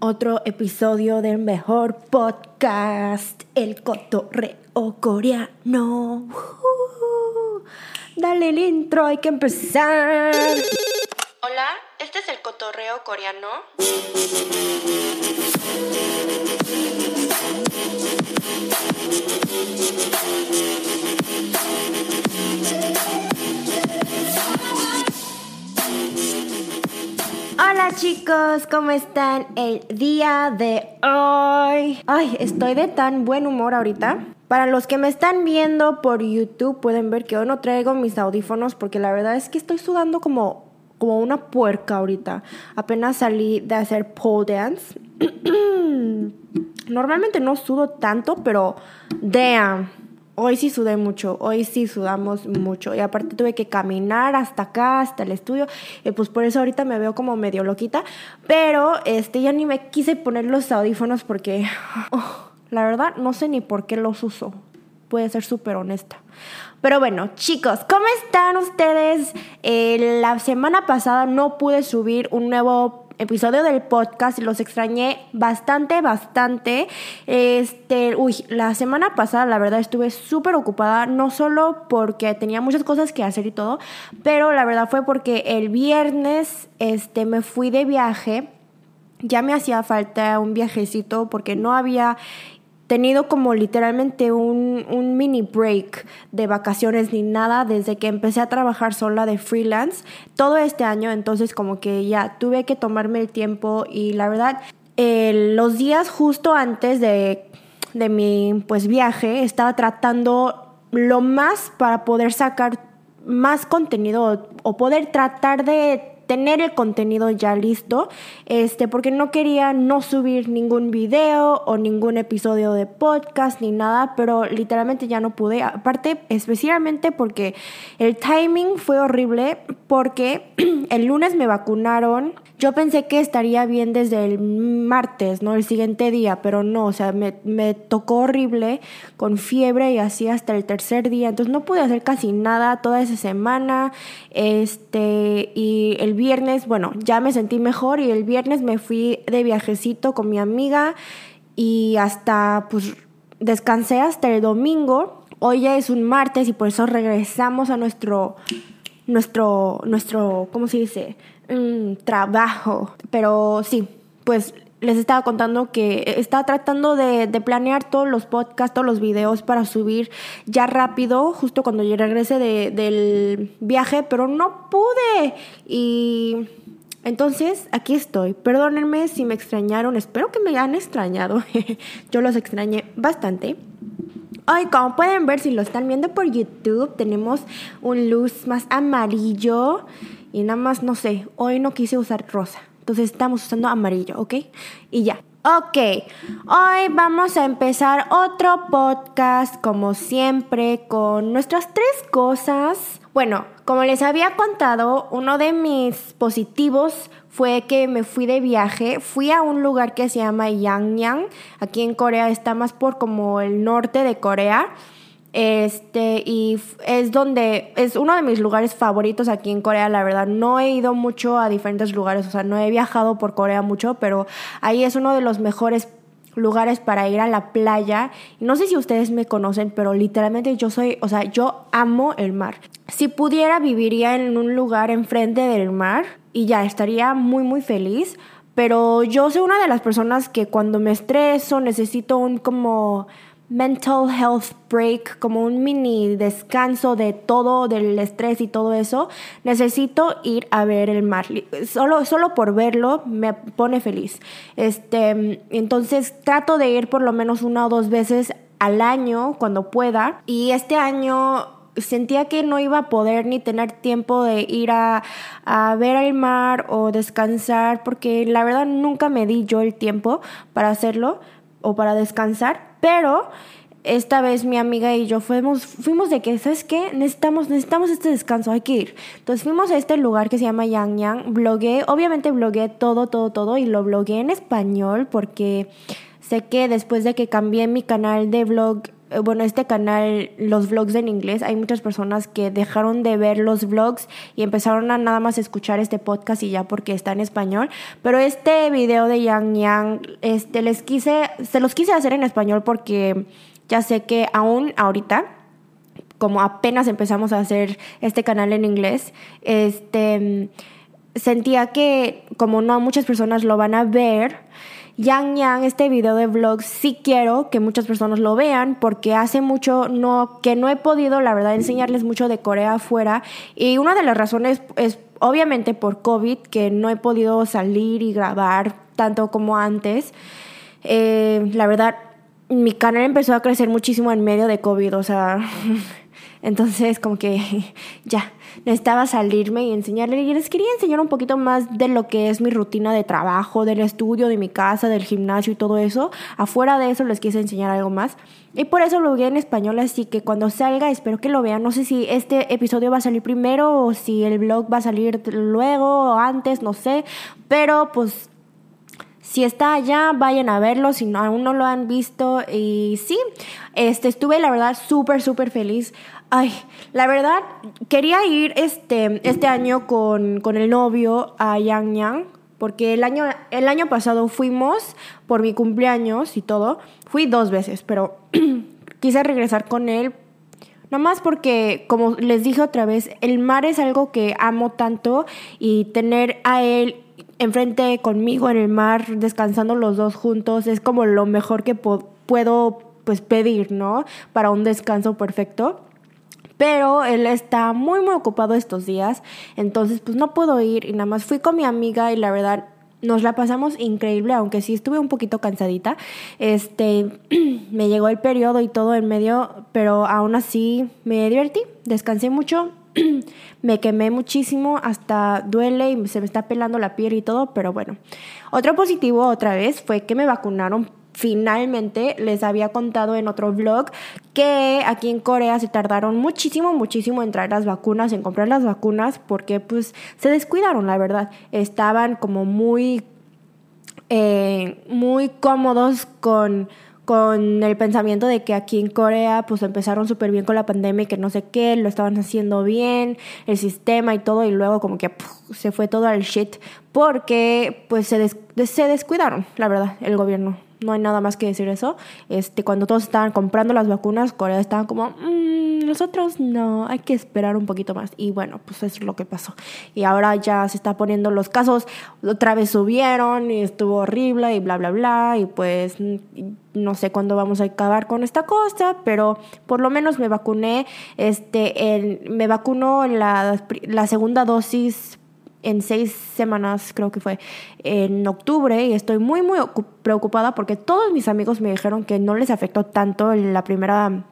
otro episodio del mejor podcast, El Cotorreo Coreano. Uh, dale el intro, hay que empezar. Hola, este es el Cotorreo Coreano. Hola chicos, ¿cómo están el día de hoy? Ay, estoy de tan buen humor ahorita. Para los que me están viendo por YouTube pueden ver que hoy no traigo mis audífonos porque la verdad es que estoy sudando como, como una puerca ahorita. Apenas salí de hacer pole dance. Normalmente no sudo tanto, pero damn Hoy sí sudé mucho, hoy sí sudamos mucho. Y aparte tuve que caminar hasta acá, hasta el estudio. Y pues por eso ahorita me veo como medio loquita. Pero este ya ni me quise poner los audífonos porque oh, la verdad no sé ni por qué los uso. A ser súper honesta. Pero bueno, chicos, ¿cómo están ustedes? Eh, la semana pasada no pude subir un nuevo episodio del podcast los extrañé bastante, bastante. Este, uy, la semana pasada la verdad estuve súper ocupada, no solo porque tenía muchas cosas que hacer y todo, pero la verdad fue porque el viernes este, me fui de viaje. Ya me hacía falta un viajecito porque no había tenido como literalmente un, un, mini break de vacaciones ni nada desde que empecé a trabajar sola de freelance todo este año, entonces como que ya tuve que tomarme el tiempo y la verdad, los días justo antes de, de mi pues viaje estaba tratando lo más para poder sacar más contenido o poder tratar de tener el contenido ya listo, este, porque no quería no subir ningún video o ningún episodio de podcast ni nada, pero literalmente ya no pude. Aparte, especialmente porque el timing fue horrible, porque el lunes me vacunaron yo pensé que estaría bien desde el martes, ¿no? El siguiente día, pero no, o sea, me, tocó horrible, con fiebre y así hasta el tercer día. Entonces no pude hacer casi nada toda esa semana. Este, y el viernes, bueno, ya me sentí mejor y el viernes me fui de viajecito con mi amiga y hasta, pues, descansé hasta el domingo. Hoy ya es un martes y por eso regresamos a nuestro, nuestro, nuestro, ¿cómo se dice? Trabajo. Pero sí, pues les estaba contando que estaba tratando de, planear todos los podcasts, todos los videos para subir ya rápido, justo cuando yo regrese del viaje, pero no pude. Y entonces aquí estoy. Perdónenme si me extrañaron, espero que me han extrañado. yo los extrañé bastante. Hoy, como pueden ver, si lo están viendo por YouTube, tenemos un luz más amarillo y nada más, no sé, hoy no quise usar rosa. Entonces estamos usando amarillo, ¿ok? Y ya. Ok, hoy vamos a empezar otro podcast como siempre con nuestras tres cosas. Bueno, como les había contado, uno de mis positivos fue que me fui de viaje, fui a un lugar que se llama Yangyang, aquí en Corea, está más por como el norte de Corea. Este, y es donde, es uno de mis lugares favoritos aquí en Corea, la verdad. No he ido mucho a diferentes lugares, o sea, no he viajado por Corea mucho, pero ahí es uno de los mejores lugares para ir a la playa. No sé si ustedes me conocen, pero literalmente yo soy, o sea, yo amo el mar. Si pudiera, viviría en un lugar enfrente del mar y ya estaría muy, muy feliz. Pero yo soy una de las personas que cuando me estreso necesito un como mental health break, como un mini descanso de todo, del estrés y todo eso, necesito ir a ver el mar. Solo, solo por verlo me pone feliz. Este, entonces trato de ir por lo menos una o dos veces al año cuando pueda. Y este año sentía que no iba a poder ni tener tiempo de ir a, a, ver el mar o descansar, porque la verdad nunca me di yo el tiempo para hacerlo o para descansar. Pero esta vez mi amiga y yo fuimos, fuimos de que, ¿sabes qué? Necesitamos, necesitamos este descanso, hay que ir. Entonces fuimos a este lugar que se llama Yang Yang, blogué, obviamente blogué todo, todo, todo y lo blogué en español porque sé que después de que cambié mi canal de vlog eh, bueno, este canal, los vlogs en inglés, hay muchas personas que dejaron de ver los vlogs y empezaron a nada más escuchar este podcast y ya porque está en español. Pero este video de Yang Yang, este, les quise, se los quise hacer en español porque ya sé que aún ahorita como apenas empezamos a hacer este canal en inglés, este sentía que como no muchas personas lo van a ver, Yang Yang, este video de vlog, sí quiero que muchas personas lo vean porque hace mucho no, que no he podido, la verdad, enseñarles mucho de Corea afuera. Y una de las razones es obviamente por COVID, que no he podido salir y grabar tanto como antes. Eh, la verdad, mi canal empezó a crecer muchísimo en medio de COVID, o sea, entonces como que ya necesitaba salirme y enseñarle. Y les quería enseñar un poquito más de lo que es mi rutina de trabajo, del estudio, de mi casa, del gimnasio y todo eso. Afuera de eso les quise enseñar algo más. Y por eso lo vi en español, así que cuando salga espero que lo vean. No sé si este episodio va a salir primero o si el blog va a salir luego o antes, no sé. Pero pues si está allá, vayan a verlo, si aún no lo han visto. Y sí, este, estuve la verdad súper, súper feliz. Ay, la verdad, quería ir este, este año con, con el novio a Yang Yang, porque el año, el año pasado fuimos por mi cumpleaños y todo. Fui dos veces, pero quise regresar con él. Nomás porque, como les dije otra vez, el mar es algo que amo tanto y tener a él enfrente conmigo en el mar, descansando los dos juntos, es como lo mejor que puedo pues pedir, ¿no? Para un descanso perfecto pero él está muy muy ocupado estos días, entonces pues no puedo ir y nada más fui con mi amiga y la verdad nos la pasamos increíble, aunque sí estuve un poquito cansadita. Este, me llegó el periodo y todo en medio, pero aún así me divertí, descansé mucho, me quemé muchísimo, hasta duele y se me está pelando la piel y todo, pero bueno. Otro positivo otra vez fue que me vacunaron finalmente les había contado en otro vlog que aquí en Corea se tardaron muchísimo, muchísimo en traer las vacunas, en comprar las vacunas, porque pues se descuidaron, la verdad. Estaban como muy, eh, muy cómodos con con el pensamiento de que aquí en Corea pues empezaron súper bien con la pandemia y que no sé qué, lo estaban haciendo bien, el sistema y todo, y luego como que se fue todo al shit porque pues se, se descuidaron, la verdad, el gobierno no hay nada más que decir eso. Este, cuando todos estaban comprando las vacunas, Corea estaba como, mm, nosotros no, hay que esperar un poquito más. Y bueno, pues eso es lo que pasó. Y ahora ya se está poniendo los casos, otra vez subieron y estuvo horrible y bla, bla, bla. Y pues no sé cuándo vamos a acabar con esta cosa, pero por lo menos me vacuné, este, me vacunó la, la segunda dosis en seis semanas, creo que fue en octubre, y estoy muy, muy preocupada porque todos mis amigos me dijeron que no les afectó tanto la primera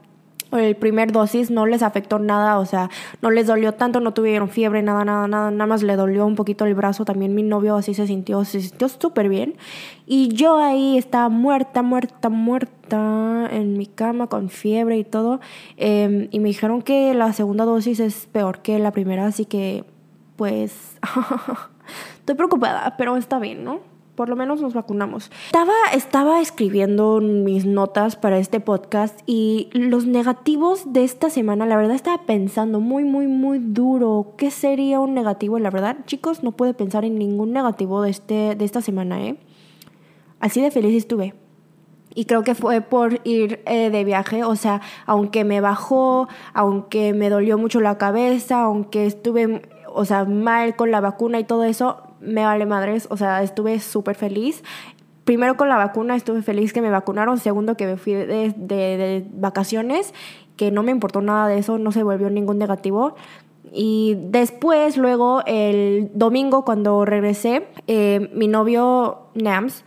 el primer dosis no les afectó nada, o sea, no les dolió tanto, no tuvieron fiebre, nada, nada, nada, nada más le dolió un poquito el brazo, también mi novio así se sintió, se sintió súper bien. Y yo ahí estaba muerta, muerta, muerta en mi cama con fiebre y todo, em, y me dijeron que la segunda dosis es peor que la primera, así que pues estoy preocupada, pero está bien, ¿no? Por lo menos nos vacunamos. Estaba, estaba escribiendo mis notas para este podcast y los negativos de esta semana, la verdad estaba pensando muy, muy, muy duro. ¿Qué sería un negativo? La verdad, chicos, no pude pensar en ningún negativo de, este, de esta semana, ¿eh? Así de feliz estuve. Y creo que fue por ir eh, de viaje, o sea, aunque me bajó, aunque me dolió mucho la cabeza, aunque estuve o sea, mal con la vacuna y todo eso, me vale madres, o sea, estuve súper feliz. Primero con la vacuna estuve feliz que me vacunaron, segundo que me fui de, de, vacaciones, que no me importó nada de eso, no se volvió ningún negativo. Y después, luego, el domingo cuando regresé, eh, mi novio Nams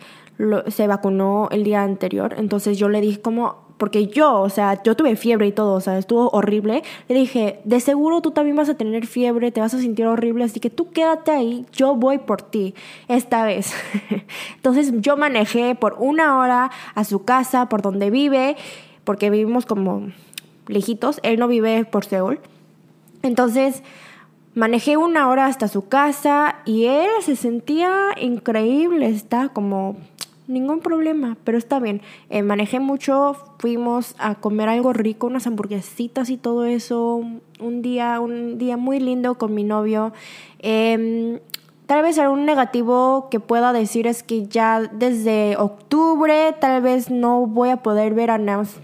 se vacunó el día anterior, entonces yo le dije como, porque yo, o sea, yo tuve fiebre y todo, o sea, estuvo horrible. Le dije, de seguro tú también vas a tener fiebre, te vas a sentir horrible, así que tú quédate ahí, yo voy por ti esta vez. Entonces yo manejé por una hora a su casa, por donde vive, porque vivimos como lejitos, él no vive por Seúl. Entonces manejé una hora hasta su casa y él se sentía increíble, está como ningún problema, pero está bien. Eh, manejé mucho, fuimos a comer algo rico, unas hamburguesitas y todo eso, un día, un día muy lindo con mi novio. Em, tal vez algún negativo que pueda decir es que ya desde octubre tal vez no voy a poder ver a Nams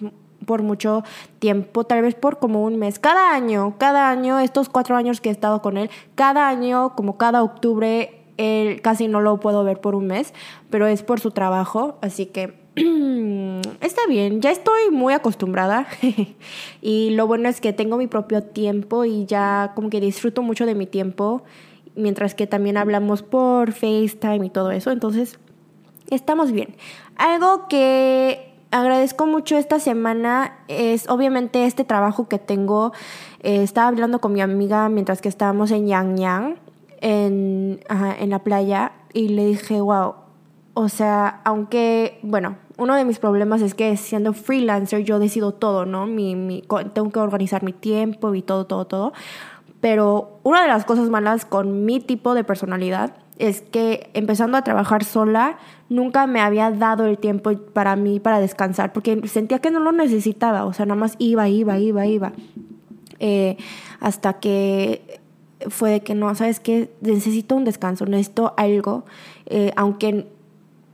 por mucho tiempo, tal vez por como un mes. Cada año, cada año, estos cuatro años que he estado con él, cada año, como cada octubre, él casi no lo puedo ver por un mes, pero es por su trabajo, así que está bien, ya estoy muy acostumbrada y lo bueno es que tengo mi propio tiempo y ya como que disfruto mucho de mi tiempo, mientras que también hablamos por FaceTime y todo eso, entonces estamos bien. Algo que agradezco mucho esta semana es obviamente este trabajo que tengo. Eh, estaba hablando con mi amiga mientras que estábamos en Yang Yang, en, en la playa, y le dije, wow, o sea, aunque, bueno, uno de mis problemas es que siendo freelancer yo decido todo, ¿no? Mi, mi, tengo que organizar mi tiempo y todo, todo, todo. Pero una de las cosas malas con mi tipo de personalidad es que empezando a trabajar sola, nunca me había dado el tiempo para mí para descansar, porque sentía que no lo necesitaba, o sea, nada más iba, iba, iba, iba. Eh, hasta que fue de que no, ¿sabes qué? Necesito un descanso, necesito algo, eh, aunque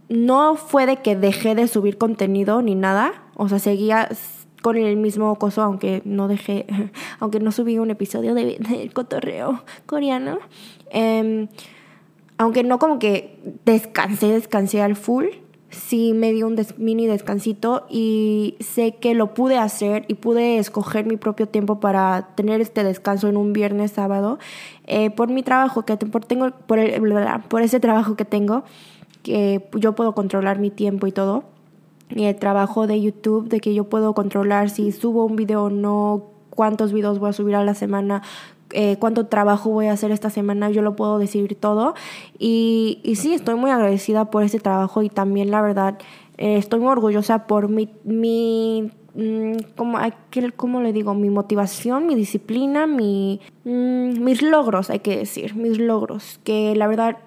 no fue de que dejé de subir contenido ni nada, o sea, seguía con el mismo coso, aunque no dejé, aunque no subí un episodio de, de cotorreo coreano. Eh, aunque no como que descansé, descansé al full, sí me dio un mini descansito y sé que lo pude hacer y pude escoger mi propio tiempo para tener este descanso en un viernes, sábado, eh, por mi trabajo, que por, tengo, por, el, por ese trabajo que tengo, que yo puedo controlar mi tiempo y todo. Y el trabajo de YouTube, de que yo puedo controlar si subo un video o no, cuántos videos voy a subir a la semana, eh, cuánto trabajo voy a hacer esta semana, yo lo puedo decidir todo. Y, y sí, estoy muy agradecida por ese trabajo y también la verdad eh, estoy muy orgullosa por mi, mi mm, como, ¿cómo le digo? Mi motivación, mi disciplina, mi, mm, mis logros, hay que decir, mis logros, que la verdad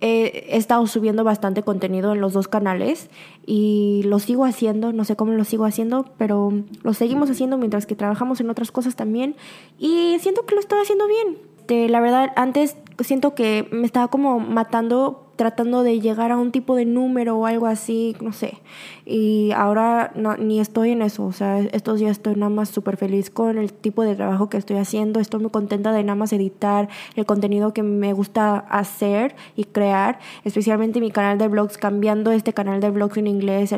he estado subiendo bastante contenido en los dos canales y lo sigo haciendo, no sé cómo lo sigo haciendo, pero lo seguimos haciendo mientras que trabajamos en otras cosas también y siento que lo estoy haciendo bien. la verdad, antes siento que me estaba como matando tratando de llegar a un tipo de número o algo así, no sé. Y ahora ni estoy en eso, o sea, estos días estoy nada más súper feliz con el tipo de trabajo que estoy haciendo, estoy muy contenta de nada más editar el contenido que me gusta hacer y crear, especialmente mi canal de vlogs, cambiando este canal de vlogs en inglés,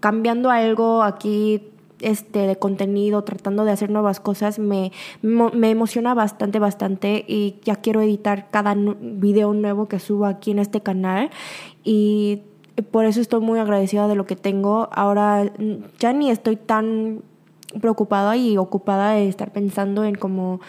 cambiando algo aquí este, de contenido, tratando de hacer nuevas cosas, me, me emociona bastante, bastante y ya quiero editar cada video nuevo que subo aquí en este canal y por eso estoy muy agradecida de lo que tengo. Ahora mm, ya ni estoy tan preocupada y ocupada de estar pensando en cómo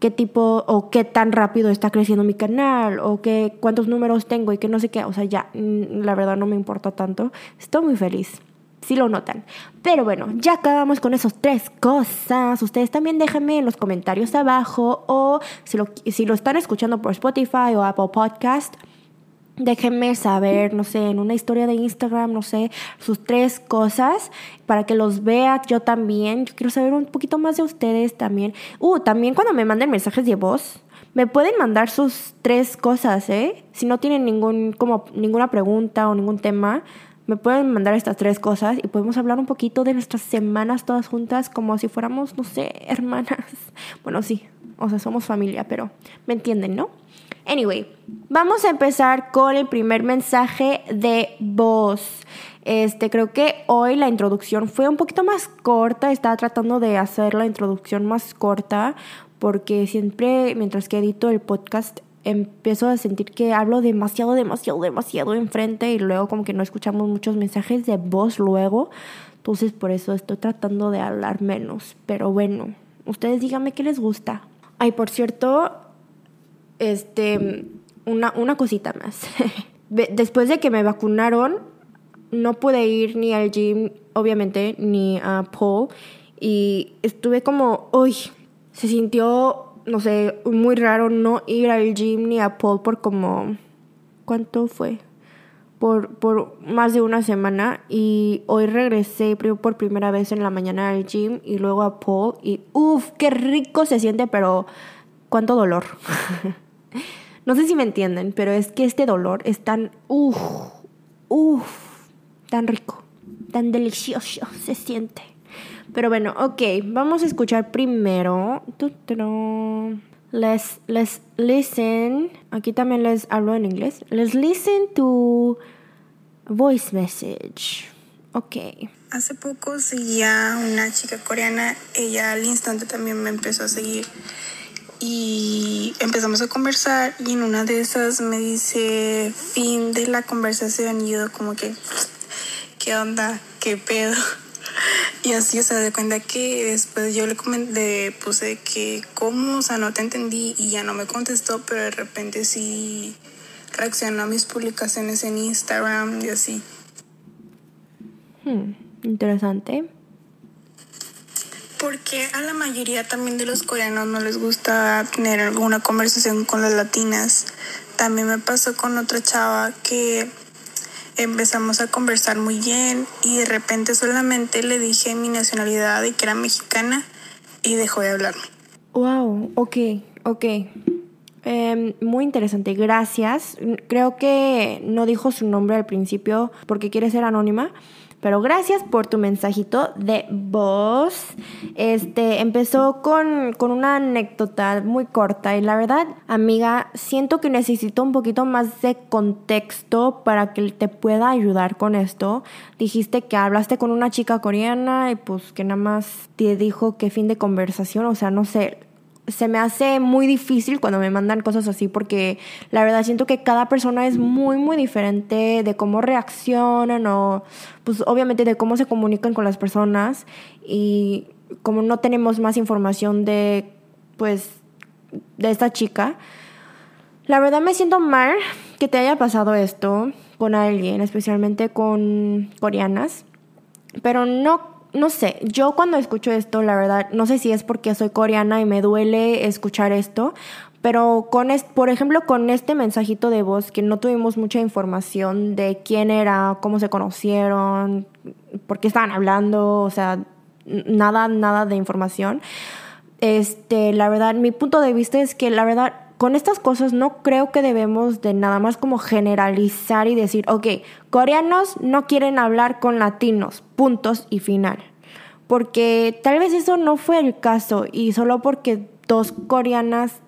qué tipo o qué tan rápido está creciendo mi canal o qué cuántos números tengo y que no sé qué, o sea, ya mm, la verdad no me importa tanto. Estoy muy feliz si lo notan. Pero bueno, ya acabamos con esas tres cosas. Ustedes también déjenme en los comentarios abajo o si lo, si lo están escuchando por Spotify o Apple Podcast. Déjenme saber, no sé, en una historia de Instagram, no sé, sus tres cosas para que los vea yo también. Yo quiero saber un poquito más de ustedes también. Uh, también cuando me manden mensajes de voz, me pueden mandar sus tres cosas, ¿eh? Si no tienen ningún, como, ninguna pregunta o ningún tema, me pueden mandar estas tres cosas y podemos hablar un poquito de nuestras semanas todas juntas como si fuéramos, no sé, hermanas. Bueno, sí, o sea, somos familia, pero me entienden, ¿no? Anyway, vamos a empezar con el primer mensaje de voz. Este, creo que hoy la introducción fue un poquito más corta. Estaba tratando de hacer la introducción más corta porque siempre, mientras que edito el podcast, empiezo a sentir que hablo demasiado, demasiado, demasiado enfrente y luego como que no escuchamos muchos mensajes de voz luego. Entonces por eso estoy tratando de hablar menos. Pero bueno, ustedes díganme qué les gusta. Ay, por cierto, este, una, una cosita más. Después de que me vacunaron, no pude ir ni al gym, obviamente, ni a Paul. Y estuve como, uy, se sintió no sé, muy raro no ir al gym ni a Paul por como, ¿cuánto fue? por, por más de una semana y hoy regresé por primera vez en la mañana al gym y luego a Paul y uff, qué rico se siente, pero cuánto dolor. no sé si me entienden, pero es que este dolor es tan, uff, uff, tan rico, tan delicioso se siente. Pero bueno, ok, vamos a escuchar primero. Let's, let's listen. Aquí también les hablo en inglés. Let's listen to voice message. Ok. Hace poco seguía una chica coreana. Ella al instante también me empezó a seguir. Y empezamos a conversar. Y en una de esas me dice: Fin de la conversación. Y yo, como que, ¿qué onda? ¿Qué pedo? Y así, o sea, de cuenta que después yo le comenté, puse que cómo, o sea, no te entendí y ya no me contestó, pero de repente sí reaccionó a mis publicaciones en Instagram y así. Hmm, interesante. Porque a la mayoría también de los coreanos no les gusta tener alguna conversación con las latinas. También me pasó con otra chava que empezamos a conversar muy bien y de repente solamente le dije mi nacionalidad y que era mexicana y dejó de hablarme. Wow, ok, ok. Em, muy interesante, gracias. Creo que no dijo su nombre al principio porque quiere ser anónima, pero gracias por tu mensajito de voz. Este empezó con, con, una anécdota muy corta y la verdad, amiga, siento que necesito un poquito más de contexto para que te pueda ayudar con esto. Dijiste que hablaste con una chica coreana y pues que nada más te dijo que fin de conversación, o sea, no sé, se me hace muy difícil cuando me mandan cosas así porque la verdad siento que cada persona es muy muy diferente de cómo reaccionan o pues obviamente de cómo se comunican con las personas. Y como no tenemos más información de pues de esta chica la verdad me siento mal que te haya pasado esto con alguien especialmente con coreanas. Pero no no sé, yo cuando escucho esto, la verdad, no sé si es porque soy coreana y me duele escuchar esto, pero con por ejemplo, con este mensajito de voz que no tuvimos mucha información de quién era, cómo se conocieron, por qué estaban hablando, o sea, nada, nada de información. Este, la verdad, mi punto de vista es que la verdad con estas cosas no creo que debemos de nada más como generalizar y decir, ok, coreanos no quieren hablar con latinos, puntos y final. Porque tal vez eso no fue el caso y solo porque dos coreanas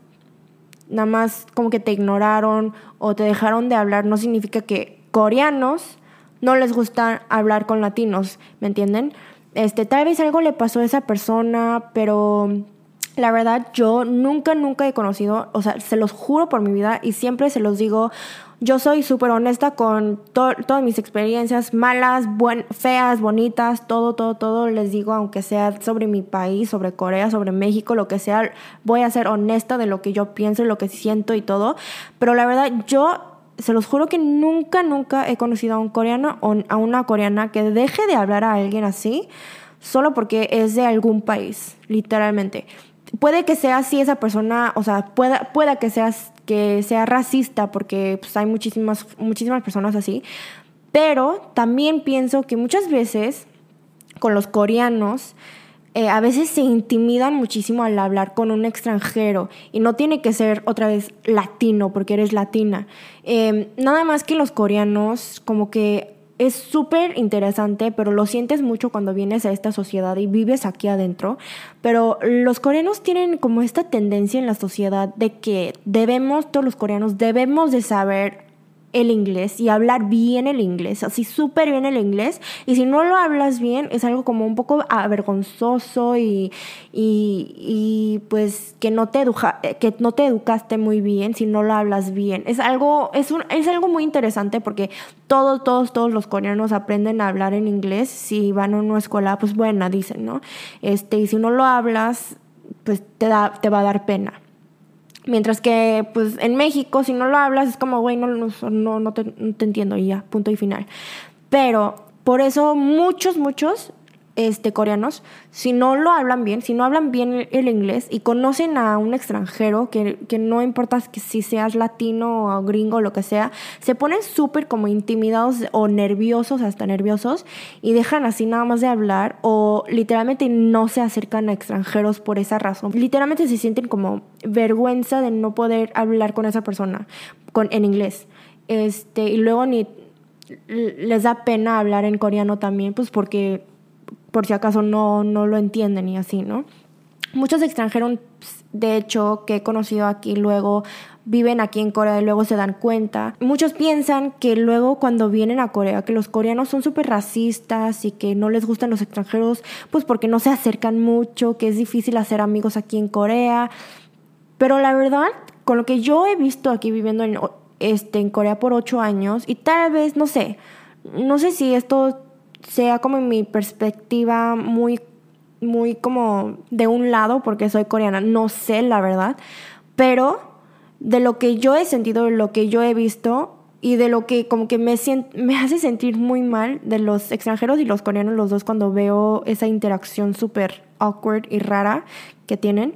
nada más como que te ignoraron o te dejaron de hablar no significa que coreanos no les gusta hablar con latinos, ¿me entienden? Este, tal vez algo le pasó a esa persona, pero la verdad, yo nunca, nunca he conocido, o sea, se los juro por mi vida y siempre se los digo, yo soy súper honesta con todas mis experiencias, malas, buen feas, bonitas, todo, todo, todo, les digo, aunque sea sobre mi país, sobre Corea, sobre México, lo que sea, voy a ser honesta de lo que yo pienso y lo que siento y todo. Pero la verdad, yo se los juro que nunca, nunca he conocido a un coreano o a una coreana que deje de hablar a alguien así solo porque es de algún país, literalmente puede que sea así esa persona, o sea, pueda, pueda que, seas, que sea racista, porque pues, hay muchísimas, muchísimas personas así, pero también pienso que muchas veces con los coreanos, eh, a veces se intimidan muchísimo al hablar con un extranjero y no tiene que ser otra vez latino porque eres latina. Em, nada más que los coreanos como que es súper interesante, pero lo sientes mucho cuando vienes a esta sociedad y vives aquí adentro. Pero los coreanos tienen como esta tendencia en la sociedad de que debemos, todos los coreanos, debemos de saber el inglés y hablar bien el inglés, así súper bien el inglés. Y si no lo hablas bien, es algo como un poco avergonzoso y, y, pues que no, te educa, que no te educaste muy bien si no lo hablas bien. Es algo, es, un, es algo muy interesante porque todos, todos, todos los coreanos aprenden a hablar en inglés si van a una escuela, pues buena, dicen, ¿no? Este, y si no lo hablas, pues te, da, te va a dar pena. Mientras que, pues, en México, si no lo hablas, es como, güey, no, no, no, te, entiendo y ya, punto y final. Pero por eso muchos, muchos este, coreanos, si no lo hablan bien, si no hablan bien el inglés y conocen a un extranjero, que, que no importa si seas latino o gringo o lo que sea, se ponen súper como intimidados o nerviosos, hasta nerviosos, y dejan así nada más de hablar o literalmente no se acercan a extranjeros por esa razón. Literalmente se sienten como vergüenza de no poder hablar con esa persona con, en inglés. Este, y luego ni les da pena hablar en coreano también, pues porque por si acaso no, no lo entienden y así, ¿no? Muchos extranjeros, de hecho, que he conocido aquí luego, viven aquí en Corea y luego se dan cuenta. Muchos piensan que luego cuando vienen a Corea, que los coreanos son súper racistas y que no les gustan los extranjeros, pues porque no se acercan mucho, que es difícil hacer amigos aquí en Corea. Pero la verdad, con lo que yo he visto aquí viviendo en, este, en Corea por ocho años, y tal vez, no sé, no sé si esto sea como mi perspectiva muy, muy como de un lado, porque soy coreana, no sé la verdad, pero de lo que yo he sentido, de lo que yo he visto y de lo que como que me, me hace sentir muy mal de los extranjeros y los coreanos, los dos, cuando veo esa interacción súper awkward y rara que tienen,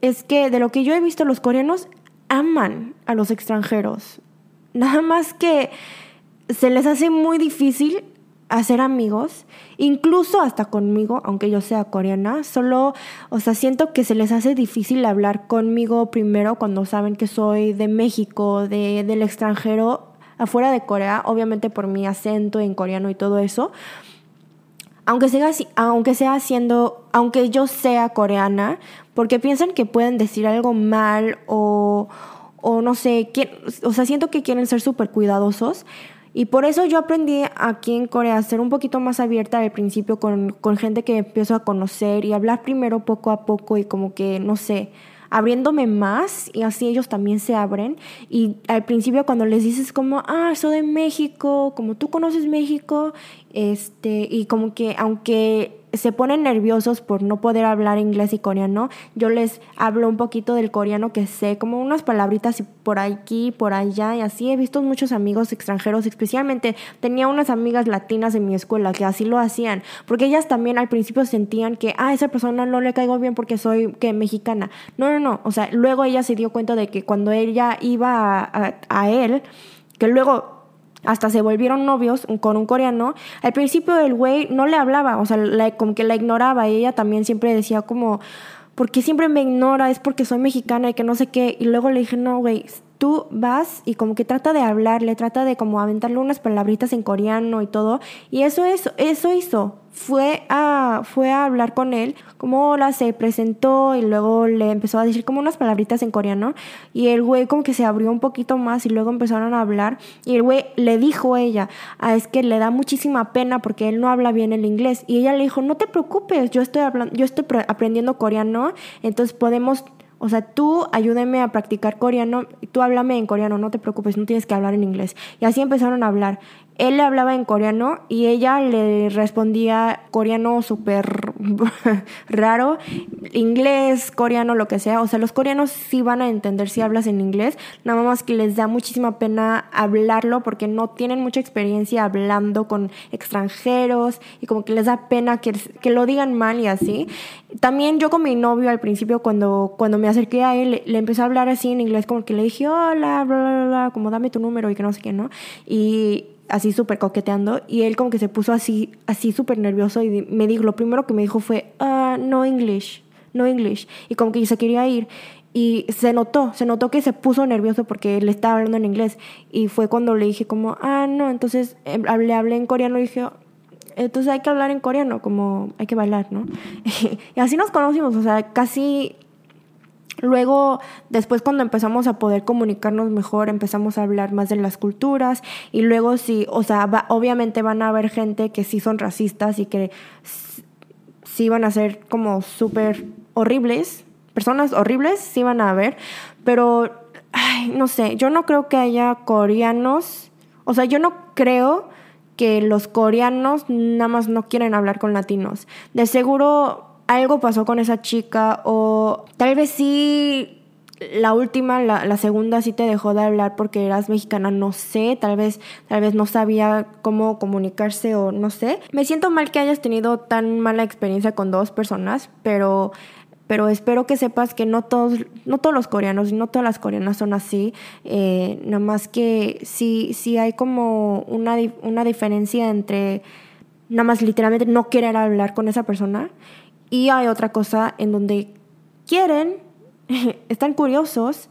es que de lo que yo he visto, los coreanos aman a los extranjeros. Nada más que se les hace muy difícil hacer amigos, incluso hasta conmigo, aunque yo sea coreana, solo, o sea, siento que se les hace difícil hablar conmigo primero cuando saben que soy de México, de, del extranjero, afuera de Corea, obviamente por mi acento en coreano y todo eso. Aunque sea, aunque sea siendo, aunque yo sea coreana, porque piensan que pueden decir algo mal o, o no sé, o sea, siento que quieren ser súper cuidadosos. Y por eso yo aprendí aquí en Corea a ser un poquito más abierta al principio con, con gente que empiezo a conocer y hablar primero poco a poco y como que, no sé, abriéndome más y así ellos también se abren. Y al principio cuando les dices como, ah, soy de México, como tú conoces México, este, y como que aunque se ponen nerviosos por no poder hablar inglés y coreano, yo les hablo un poquito del coreano que sé, como unas palabritas por aquí, por allá y así. He visto muchos amigos extranjeros, especialmente tenía unas amigas latinas en mi escuela que así lo hacían, porque ellas también al principio sentían que, ah, esa persona no le caigo bien porque soy que mexicana. No, no, no, o sea, luego ella se dio cuenta de que cuando ella iba a, a él, que luego hasta se volvieron novios con un coreano. Al principio el güey no le hablaba, o sea, como que la ignoraba y ella también siempre decía como, ¿por qué siempre me ignora? Es porque soy mexicana y que no sé qué. Y luego le dije, no, güey, tú vas y como que trata de hablarle, trata de como aventarle unas palabritas en coreano y todo. Y eso, es, eso hizo. Fue a, fue a hablar con él, como hola, se presentó y luego le empezó a decir como unas palabritas en coreano. Y el güey como que se abrió un poquito más y luego empezaron a hablar. Y el güey le dijo a ella, ah, es que le da muchísima pena porque él no habla bien el inglés y ella le dijo, no te preocupes, yo estoy, hablando, yo estoy aprendiendo coreano, entonces podemos o sea, tú ayúdame a practicar coreano, tú háblame en coreano, no te preocupes, no tienes que hablar en inglés. Y así empezaron a hablar él le hablaba en coreano y ella le respondía coreano súper raro, inglés, coreano, lo que sea. O sea, los coreanos sí van a entender si hablas en inglés, nada más que les da muchísima pena hablarlo porque no tienen mucha experiencia hablando con extranjeros y como que les da pena que, que lo digan mal y así. También yo con mi novio al principio cuando, cuando me acerqué a él, le, empecé a hablar así en inglés como que le dije, hola, bla, bla, bla, como dame tu número y que no sé qué, ¿no? Y así súper coqueteando y él como que se puso así, así súper nervioso y me dijo, lo primero que me dijo fue, ah, no English, no English. Y como que se quería ir. Y se notó, se notó que se puso nervioso porque le estaba hablando en inglés. Y fue cuando le dije como, ah, no, entonces eh, le hablé en coreano y dije, entonces hay que hablar en coreano, como hay que bailar, ¿no? y así nos conocimos, o sea, casi Luego, después cuando empezamos a poder comunicarnos mejor, empezamos a hablar más de las culturas y luego sí, o sea, obviamente van a haber gente que sí son racistas y que sí van a ser como súper horribles, personas horribles sí van a haber, pero, no sé, yo no creo que haya coreanos, o sea, yo no creo que los coreanos nada más no quieren hablar con latinos. De seguro algo pasó con esa chica o tal vez sí la última, la, la, segunda sí te dejó de hablar porque eras mexicana, no sé, tal vez, tal vez no sabía cómo comunicarse o no sé. Me siento mal que hayas tenido tan mala experiencia con dos personas, pero pero espero que sepas que no todos, no todos los coreanos y no todas las coreanas son así, eh, nada más que sí, hay como una, una diferencia entre nada más literalmente no querer hablar con esa persona y hay otra cosa en donde quieren, están curiosos,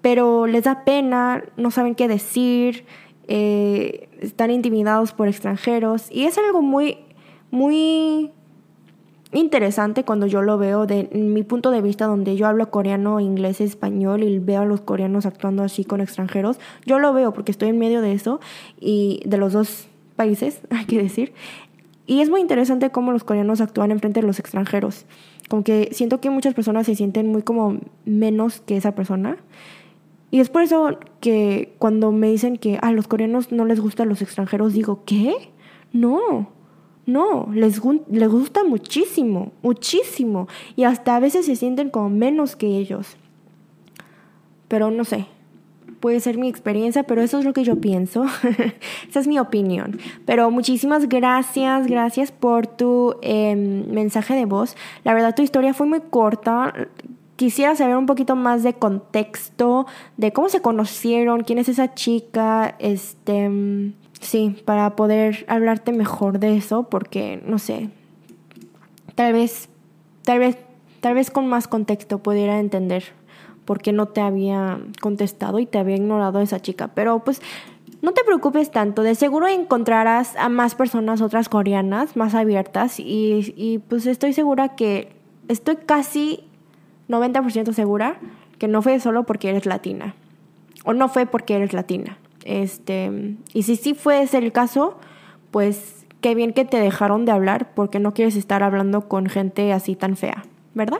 pero les da pena, no saben qué decir, eh, están intimidados por extranjeros y es algo muy, muy interesante cuando yo lo veo de mi punto de vista donde yo hablo coreano, inglés, español y veo a los coreanos actuando así con extranjeros. Yo lo veo porque estoy en medio de eso y de los dos países, hay que decir. Y es muy interesante cómo los coreanos actúan enfrente de los extranjeros. Como que siento que muchas personas se sienten muy como menos que esa persona. Y es por eso que cuando me dicen que a los coreanos no les gustan los extranjeros, digo, ¿qué? No, no, les, les gusta muchísimo, muchísimo. Y hasta a veces se sienten como menos que ellos. Pero no sé, puede ser mi experiencia, pero eso es lo que yo pienso. Esa es mi opinión. Pero muchísimas gracias, gracias por tu em, mensaje de voz. La verdad, tu historia fue muy corta. Quisiera saber un poquito más de contexto, de cómo se conocieron, quién es esa chica, este sí, para poder hablarte mejor de eso, porque no sé, tal vez, tal vez, tal vez con más contexto pudiera entender por qué no te había contestado y te había ignorado esa chica. Pero pues no te preocupes tanto, de seguro encontrarás a más personas, otras coreanas, más abiertas y, y pues estoy segura que, estoy casi 90% segura que no fue solo porque eres latina. O no fue porque eres latina. Este, y si sí fue ese el caso, pues qué bien que te dejaron de hablar porque no quieres estar hablando con gente así tan fea, ¿verdad?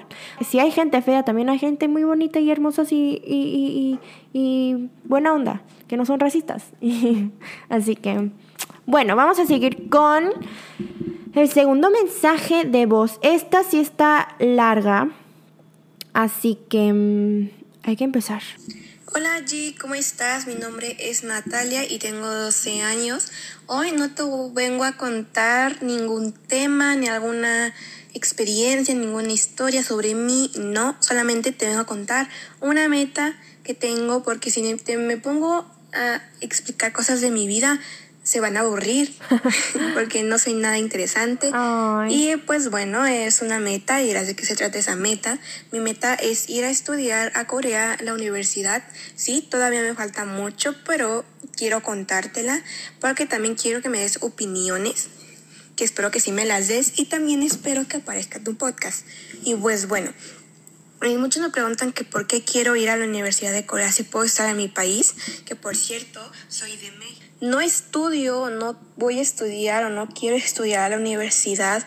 Si hay gente fea, también hay gente muy bonita y hermosa y, y, buena onda, que no son racistas. así que, bueno, vamos a seguir con el segundo mensaje de voz. Esta sí está larga, así que mm, hay que empezar. Hola G, ¿cómo estás? Mi nombre es Natalia y tengo 12 años. Hoy no te vengo a contar ningún tema ni alguna experiencia, ninguna historia sobre mí, no, solamente te vengo a contar una meta que tengo porque si me pongo a explicar cosas de mi vida, se van a aburrir porque no soy nada interesante. Y pues bueno, es una meta y de qué se trata esa meta. Mi meta es ir a estudiar a Corea, la universidad. Sí, todavía me falta mucho, pero quiero contártela porque también quiero que me des opiniones, que espero que sí me las des y también espero que aparezca tu podcast. Y pues bueno, muchos me preguntan que por qué quiero ir a la Universidad de Corea si puedo estar en mi país, que por cierto soy de México no estudio, no voy a estudiar o no quiero estudiar a la universidad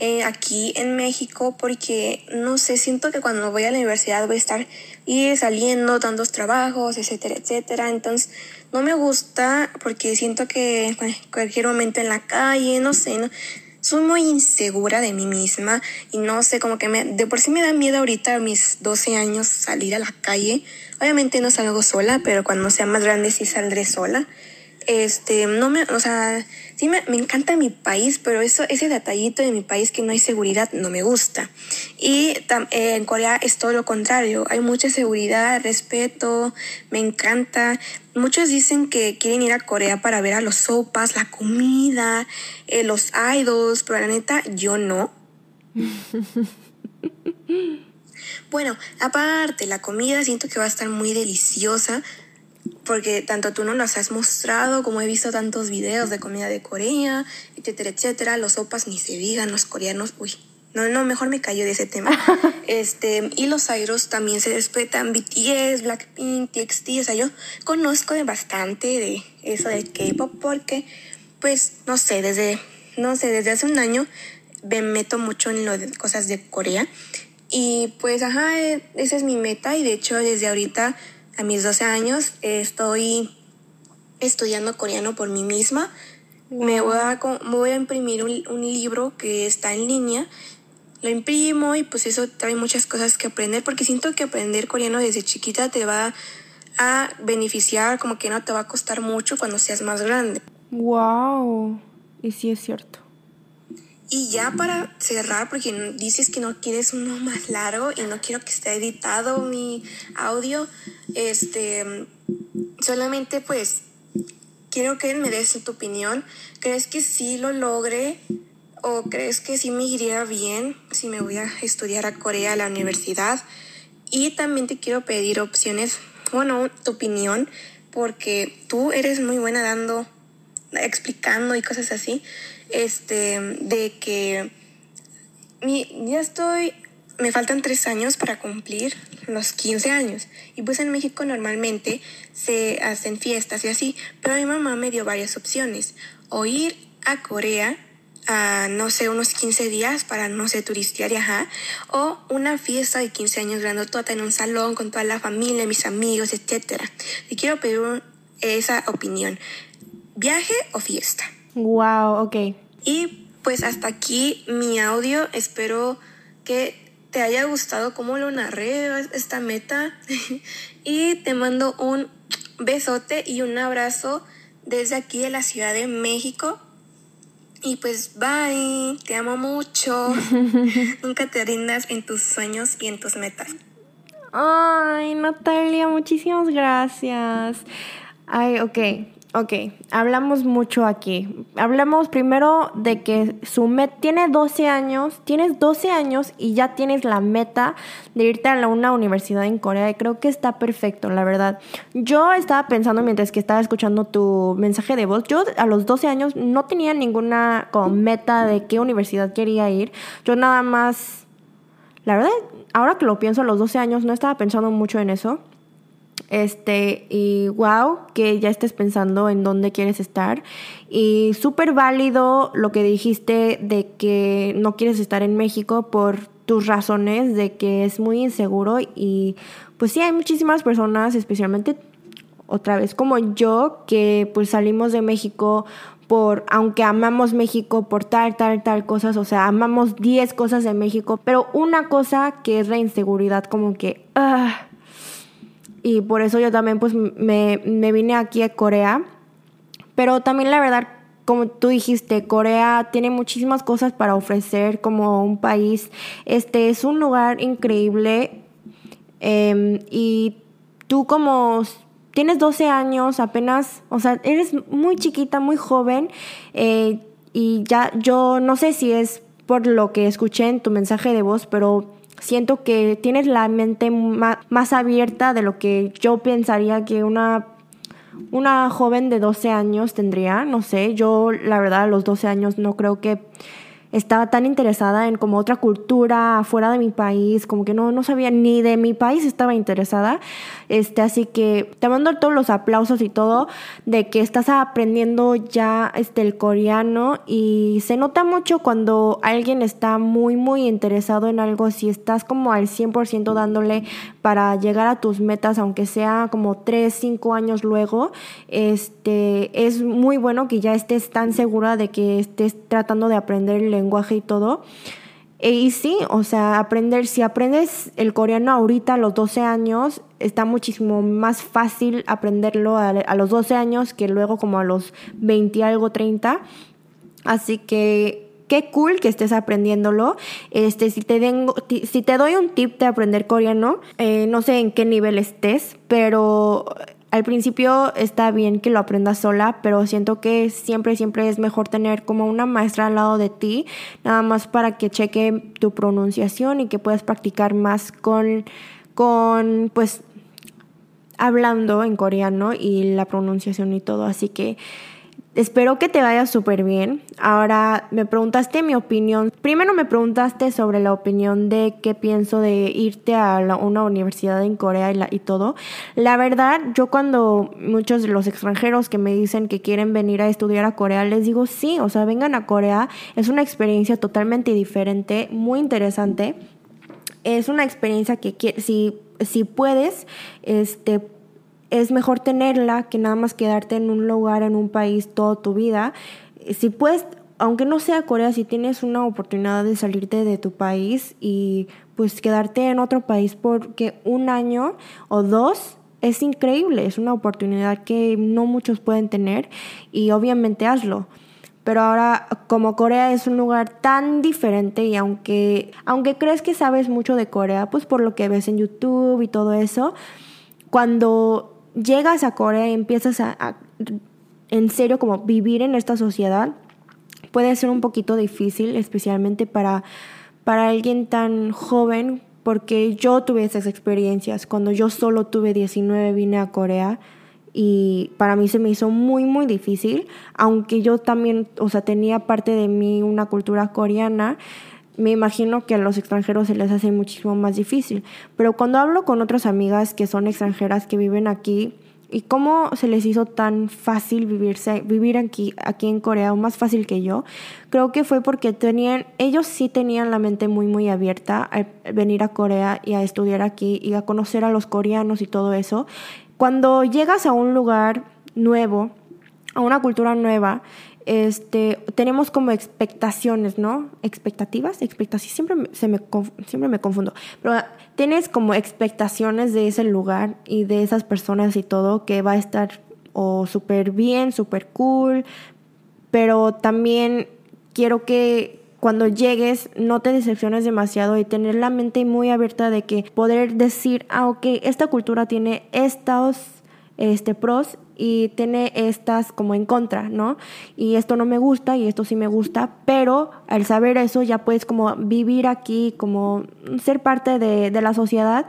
eh, aquí en México porque no sé, siento que cuando voy a la universidad voy a estar ir saliendo, dando trabajos, etcétera, etcétera. Entonces no me gusta porque siento que cualquier momento en la calle, no sé, no, soy muy insegura de mí misma y no sé, como que me, de por sí me da miedo ahorita a mis 12 años salir a la calle. Obviamente no salgo sola, pero cuando sea más grande sí saldré sola este, no me, o sea, sí me, me, encanta mi país, pero eso, ese detallito de mi país que no hay seguridad no me gusta. Y eh, en Corea es todo lo contrario, hay mucha seguridad, respeto, me encanta. Muchos dicen que quieren ir a Corea para ver a los sopas, la comida, eh, los idols, pero la neta, yo no. bueno, aparte, la comida siento que va a estar muy deliciosa porque tanto tú no nos has mostrado como he visto tantos videos de comida de Corea, etcétera, etcétera, los sopas ni se digan, los coreanos, uy, no, no, mejor me callo de ese tema. este, y los idols también se respetan, BTS, Blackpink, TXT, o sea, yo conozco bastante de eso del K-pop porque, pues, no sé, desde, no sé, desde hace un año me meto mucho en lo de cosas de Corea y pues, ajá, e, esa es mi meta y de hecho desde ahorita a mis 12 años estoy estudiando coreano por mí misma. Me, voy a, voy a imprimir un, libro que está en línea lo imprimo y pues eso trae muchas cosas que aprender porque siento que aprender coreano desde chiquita te va a beneficiar, como que no te va a costar mucho cuando seas más grande. Wow, y sí es cierto. Y ya para cerrar, porque dices que no quieres uno más largo y no quiero que esté editado mi audio, este, solamente pues quiero que me des tu opinión. ¿Crees que sí lo logre o crees que sí me iría bien si me voy a estudiar a Corea a la universidad? Y también te quiero pedir opciones, bueno, tu opinión, porque tú eres muy buena dando, explicando y cosas así este, de que mi, ya estoy, me faltan tres años para cumplir los 15 años. Y pues en México normalmente se hacen fiestas y así, pero mi mamá me dio varias opciones. O ir a Corea a, no sé, unos 15 días para, no sé, turistear y ajá, o una fiesta de 15 años grandotota en un salón con toda la familia, mis amigos, etc. Y quiero pedir esa opinión. ¿Viaje o fiesta? Wow, ok. Y pues hasta aquí mi audio. Espero que te haya gustado cómo lo narré esta meta. y te mando un besote y un abrazo desde aquí de la Ciudad de México. Y pues bye, te amo mucho. Nunca te rindas en tus sueños y en tus metas. Ay, Natalia, muchísimas gracias. Ay, ok. Ok, hablamos mucho aquí. Hablamos primero de que su meta tiene 12 años, tienes 12 años y ya tienes la meta de irte a una universidad en Corea y creo que está perfecto, la verdad. Yo estaba pensando mientras que estaba escuchando tu mensaje de voz, yo a los 12 años no tenía ninguna como meta de qué universidad quería ir. Yo nada más, la verdad, ahora que lo pienso a los 12 años no estaba pensando mucho en eso. Este, y wow, que ya estés pensando en dónde quieres estar. Y súper válido lo que dijiste de que no quieres estar en México por tus razones, de que es muy inseguro. Y pues sí, hay muchísimas personas, especialmente otra vez como yo, que pues salimos de México por, aunque amamos México por tal, tal, tal cosas, o sea, amamos 10 cosas de México, pero una cosa que es la inseguridad, como que, ah, y por eso yo también pues me, me vine aquí a Corea. Pero también la verdad, como tú dijiste, Corea tiene muchísimas cosas para ofrecer como un país. Este es un lugar increíble. Em, y tú como tienes 12 años apenas, o sea, eres muy chiquita, muy joven. Eh, y ya yo no sé si es por lo que escuché en tu mensaje de voz, pero siento que tienes la mente más, abierta de lo que yo pensaría que una, una joven de 12 años tendría. No sé, yo la verdad a los 12 años no creo que estaba tan interesada en como otra cultura afuera de mi país, como que no, no sabía ni de mi país estaba interesada. Este, así que te mando todos los aplausos y todo de que estás aprendiendo ya este, el coreano y se nota mucho cuando alguien está muy, muy interesado en algo, si estás como al 100% dándole para llegar a tus metas, aunque sea como 3, 5 años luego, este, es muy bueno que ya estés tan segura de que estés tratando de aprender el lenguaje y todo. E, y sí, o sea, aprender, si aprendes el coreano ahorita a los 12 años, está muchísimo más fácil aprenderlo a, los 12 años que luego como a los 20 algo 30. Así que qué cool que estés aprendiéndolo. Este, si te, si te doy un tip de aprender coreano, eh, no sé en qué nivel estés, pero al principio está bien que lo aprendas sola, pero siento que siempre, siempre es mejor tener como una maestra al lado de ti, nada más para que cheque tu pronunciación y que puedas practicar más con, con pues, hablando en coreano y la pronunciación y todo. Así que Espero que te vaya súper bien. Ahora me preguntaste mi opinión. Primero me preguntaste sobre la opinión de qué pienso de irte a una universidad en Corea y, todo. La verdad, yo cuando muchos de los extranjeros que me dicen que quieren venir a estudiar a Corea, les digo sí, o sea, vengan a Corea. Es una experiencia totalmente diferente, muy interesante. Es una experiencia que si, si puedes, este es mejor tenerla que nada más quedarte en un lugar, en un país toda tu vida. Si puedes aunque no sea Corea, si tienes una oportunidad de salirte de tu país y pues quedarte en otro país porque un año o dos es increíble, es una oportunidad que no muchos pueden tener y obviamente hazlo. Pero ahora como Corea es un lugar tan diferente y aunque aunque crees que sabes mucho de Corea, pues por lo que ves en YouTube y todo eso, cuando llegas a Corea y empiezas a, en serio como vivir en esta sociedad, puede ser un poquito difícil, especialmente para, para alguien tan joven, porque yo tuve esas experiencias. Cuando yo solo tuve 19 vine a Corea y para mí se me hizo muy muy difícil, aunque yo también, o sea, tenía parte de mí una cultura coreana me imagino que a los extranjeros se les hace muchísimo más difícil. Pero cuando hablo con otras amigas que son extranjeras que viven aquí, y cómo se les hizo tan fácil vivirse, vivir aquí, aquí en Corea, o más fácil que yo, creo que fue porque tenían, ellos sí tenían la mente muy, muy abierta a venir a Corea y a estudiar aquí y a conocer a los coreanos y todo eso. Cuando llegas a un lugar nuevo, a una cultura nueva, este, tenemos como expectaciones, ¿no? Expectativas, expectaciones, siempre, se me, siempre me confundo, pero tienes como expectaciones de ese lugar y de esas personas y todo que va a estar o súper bien, súper cool, pero también quiero que cuando llegues no te decepciones demasiado y tener la mente muy abierta de que poder decir, ah, ok, esta cultura tiene estos este, pros y tiene estas como en contra, ¿no? Y esto no me gusta y esto sí me gusta, pero al saber eso ya puedes como vivir aquí, como ser parte de, la sociedad.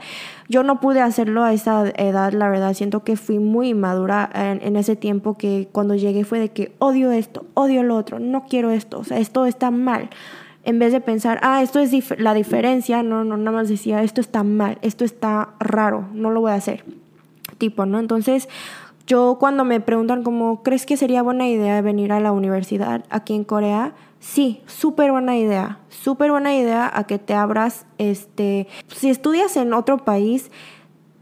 Yo no pude hacerlo a esa edad, la verdad, siento que fui muy madura en, ese tiempo que cuando llegué fue de que odio esto, odio lo otro, no quiero esto, o sea, esto está mal en vez de pensar, ah, esto es la diferencia, no, no, nada más decía, esto está mal, esto está raro, no lo voy a hacer tipo, ¿no? Entonces, yo cuando me preguntan como, ¿crees que sería buena idea venir a la universidad aquí en Corea? Sí, súper buena idea, súper buena idea a que te abras, este, si estudias en otro país,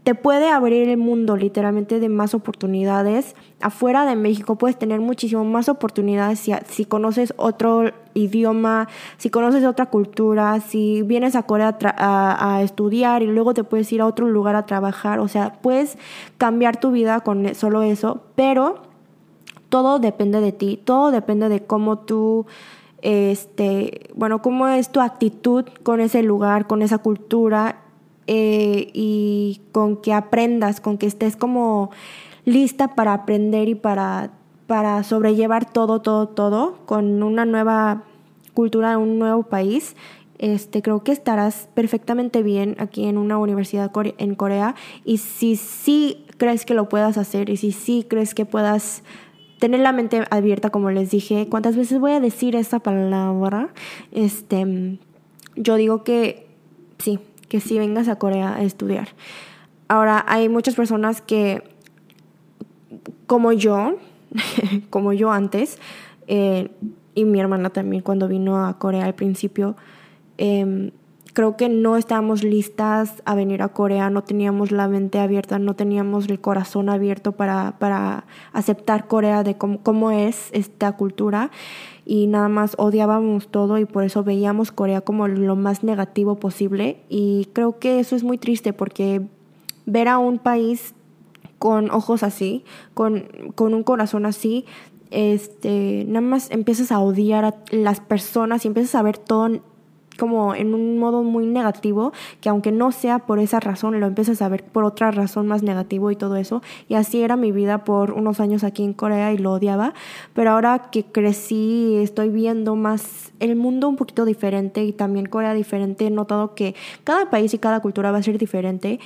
te puede abrir el mundo literalmente de más oportunidades. Afuera de México puedes tener muchísimo más oportunidades si, conoces otro idioma, si conoces otra cultura, si vienes a Corea a, a, estudiar y luego te puedes ir a otro lugar a trabajar. O sea, puedes cambiar tu vida con solo eso, pero todo depende de ti, todo depende de cómo tú este, bueno, cómo es tu actitud con ese lugar, con esa cultura eh, y con que aprendas, con que estés como lista para aprender y para, para sobrellevar todo, todo, todo con una nueva cultura, un nuevo país. Este, creo que estarás perfectamente bien aquí en una universidad en Corea y si sí crees que lo puedas hacer y si sí crees que puedas tener la mente abierta como les dije, ¿cuántas veces voy a decir esa palabra? Este, yo digo que sí, que si vengas a Corea a estudiar. Ahora, hay muchas personas que, como yo, como yo antes, eh, y mi hermana también cuando vino a Corea al principio, em, creo que no estábamos listas a venir a Corea, no teníamos la mente abierta, no teníamos el corazón abierto para, para aceptar Corea de cómo, cómo es esta cultura. Y nada más odiábamos todo y por eso veíamos Corea como lo más negativo posible. Y creo que eso es muy triste porque ver a un país con ojos así, con, con un corazón así, este, nada más empiezas a odiar a las personas y empiezas a ver todo como en un modo muy negativo, que aunque no sea por esa razón, lo empiezas a ver por otra razón más negativo y todo eso. Y así era mi vida por unos años aquí en Corea y lo odiaba. Pero ahora que crecí, estoy viendo más el mundo un poquito diferente y también Corea diferente, he notado que cada país y cada cultura va a ser diferente.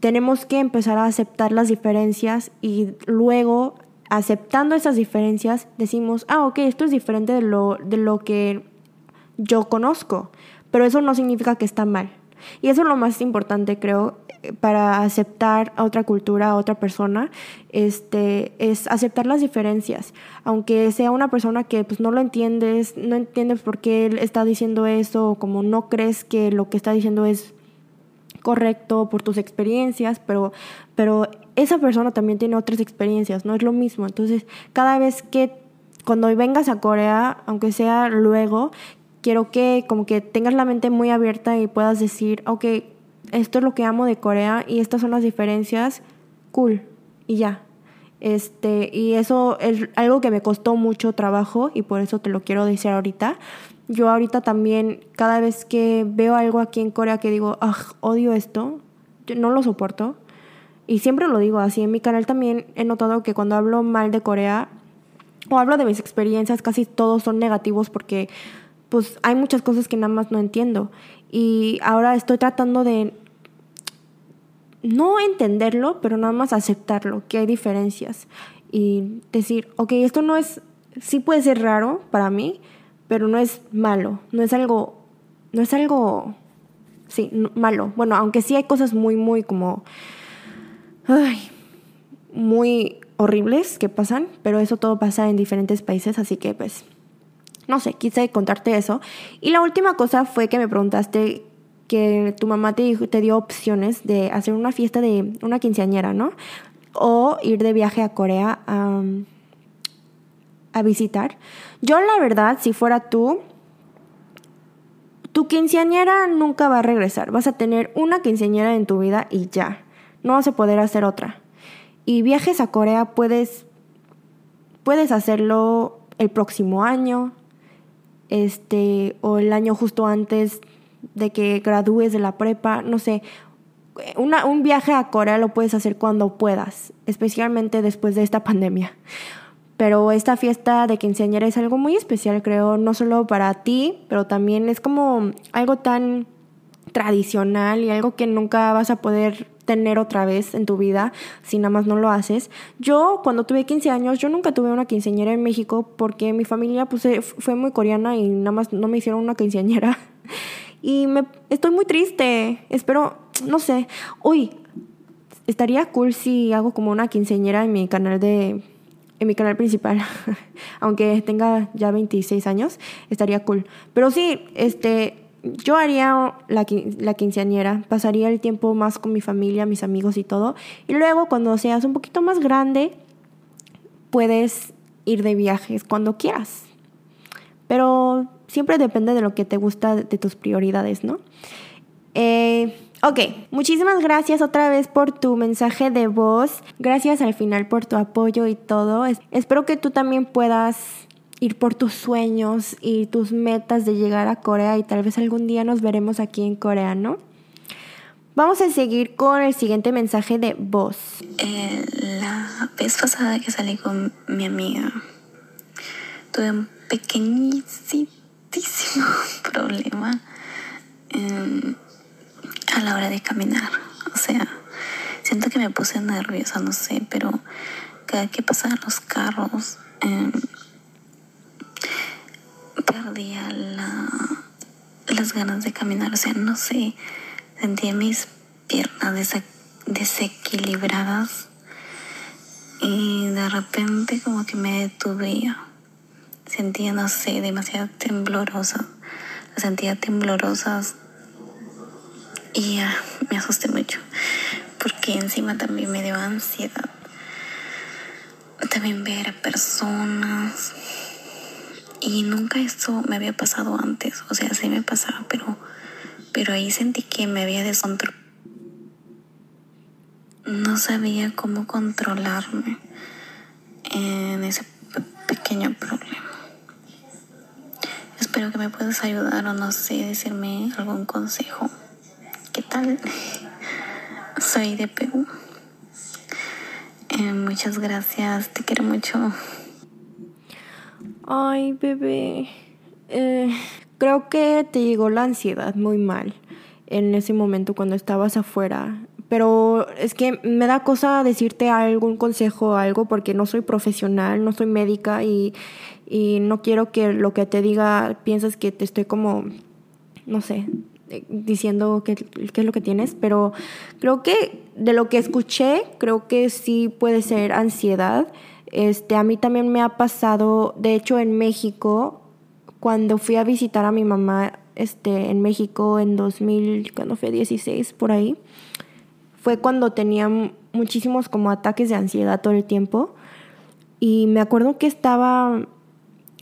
Tenemos que empezar a aceptar las diferencias y luego aceptando esas diferencias decimos, ah, ok, esto es diferente de lo, de lo que yo conozco, pero eso no significa que está mal. Y eso es lo más importante, creo, para aceptar a otra cultura, a otra persona, este, es aceptar las diferencias. Aunque sea una persona que pues, no lo entiendes, no entiendes por qué él está diciendo eso, o como no crees que lo que está diciendo es correcto por tus experiencias, pero, pero esa persona también tiene otras experiencias, no es lo mismo. Entonces, cada vez que cuando vengas a Corea, aunque sea luego, quiero que como que tengas la mente muy abierta y puedas decir, ok, esto es lo que amo de Corea y estas son las diferencias, cool, y ya. Este, y eso es algo que me costó mucho trabajo y por eso te lo quiero decir ahorita. Yo ahorita también, cada vez que veo algo aquí en Corea que digo, ah, odio esto, no lo soporto. Y siempre lo digo así. En mi canal también he notado que cuando hablo mal de Corea o hablo de mis experiencias, casi todos son negativos porque pues hay muchas cosas que nada más no entiendo. Y ahora estoy tratando de no entenderlo, pero nada más aceptarlo, que hay diferencias. Y decir, ok, esto no es, sí puede ser raro para mí, pero no es malo, no es algo, no es algo, sí, malo. Bueno, aunque sí hay cosas muy, muy como, ay, muy horribles que pasan, pero eso todo pasa en diferentes países, así que pues, no sé, quise contarte eso. Y la última cosa fue que me preguntaste que tu mamá te, dijo, te dio opciones de hacer una fiesta de una quinceañera, ¿no? O ir de viaje a Corea a, a visitar. Yo la verdad, si fuera tú, tu quinceañera nunca va a regresar. Vas a tener una quinceañera en tu vida y ya. No vas a poder hacer otra. Y viajes a Corea puedes puedes hacerlo el próximo año, este o el año justo antes de que gradúes de la prepa, no sé. un viaje a Corea lo puedes hacer cuando puedas, especialmente después de esta pandemia. Pero esta fiesta de quinceañera es algo muy especial, creo, no solo para ti, pero también es como algo tan tradicional y algo que nunca vas a poder tener otra vez en tu vida si nada más no lo haces. Yo cuando tuve 15 años, yo nunca tuve una quinceañera en México porque mi familia pues, fue muy coreana y nada más no me hicieron una quinceañera. Y me estoy muy triste. Espero, no sé. Uy, estaría cool si hago como una quinceañera en mi canal de en mi canal principal, aunque tenga ya 26 años, estaría cool. Pero sí, este, yo haría la, la quinceañera, pasaría el tiempo más con mi familia, mis amigos y todo. Y luego, cuando seas un poquito más grande, puedes ir de viajes cuando quieras. Pero siempre depende de lo que te gusta, de tus prioridades, ¿no? Eh, Ok, muchísimas gracias otra vez por tu mensaje de voz. Gracias al final por tu apoyo y todo. Espero que tú también puedas ir por tus sueños y tus metas de llegar a Corea y tal vez algún día nos veremos aquí en Corea, ¿no? Vamos a seguir con el siguiente mensaje de voz. Eh, la vez pasada que salí con mi amiga, tuve un pequeñísimo problema a la hora de caminar. O sea, siento que me puse nerviosa, no sé, pero cada que pasaban los carros, eh, perdía la, las ganas de caminar. O sea, no sé, sentía mis piernas desequilibradas y de repente como que me detuve. Sentía, no sé, demasiado temblorosa. sentía temblorosas y me asusté mucho, porque encima también me dio ansiedad. También ver a personas. Y nunca esto me había pasado antes. O sea, sí me pasaba, pero, pero ahí sentí que me había descontrolado. No sabía cómo controlarme en ese pequeño problema. Espero que me puedas ayudar o no sé, decirme algún consejo. ¿Qué tal? Soy de Perú. Eh, muchas gracias, te quiero mucho. Ay, bebé. Eh, creo que te llegó la ansiedad muy mal en ese momento cuando estabas afuera. Pero es que me da cosa decirte algún consejo algo porque no soy profesional, no soy médica y, y no quiero que lo que te diga pienses que te estoy como, no sé, eh, diciendo qué, qué, es lo que tienes, pero creo que de lo que escuché, creo que sí puede ser ansiedad. Este, a mí también me ha pasado, de hecho en México, cuando fui a visitar a mi mamá este, en México en 2000, cuando fue 16, por ahí, fue cuando tenía muchísimos como ataques de ansiedad todo el tiempo. Y me acuerdo que estaba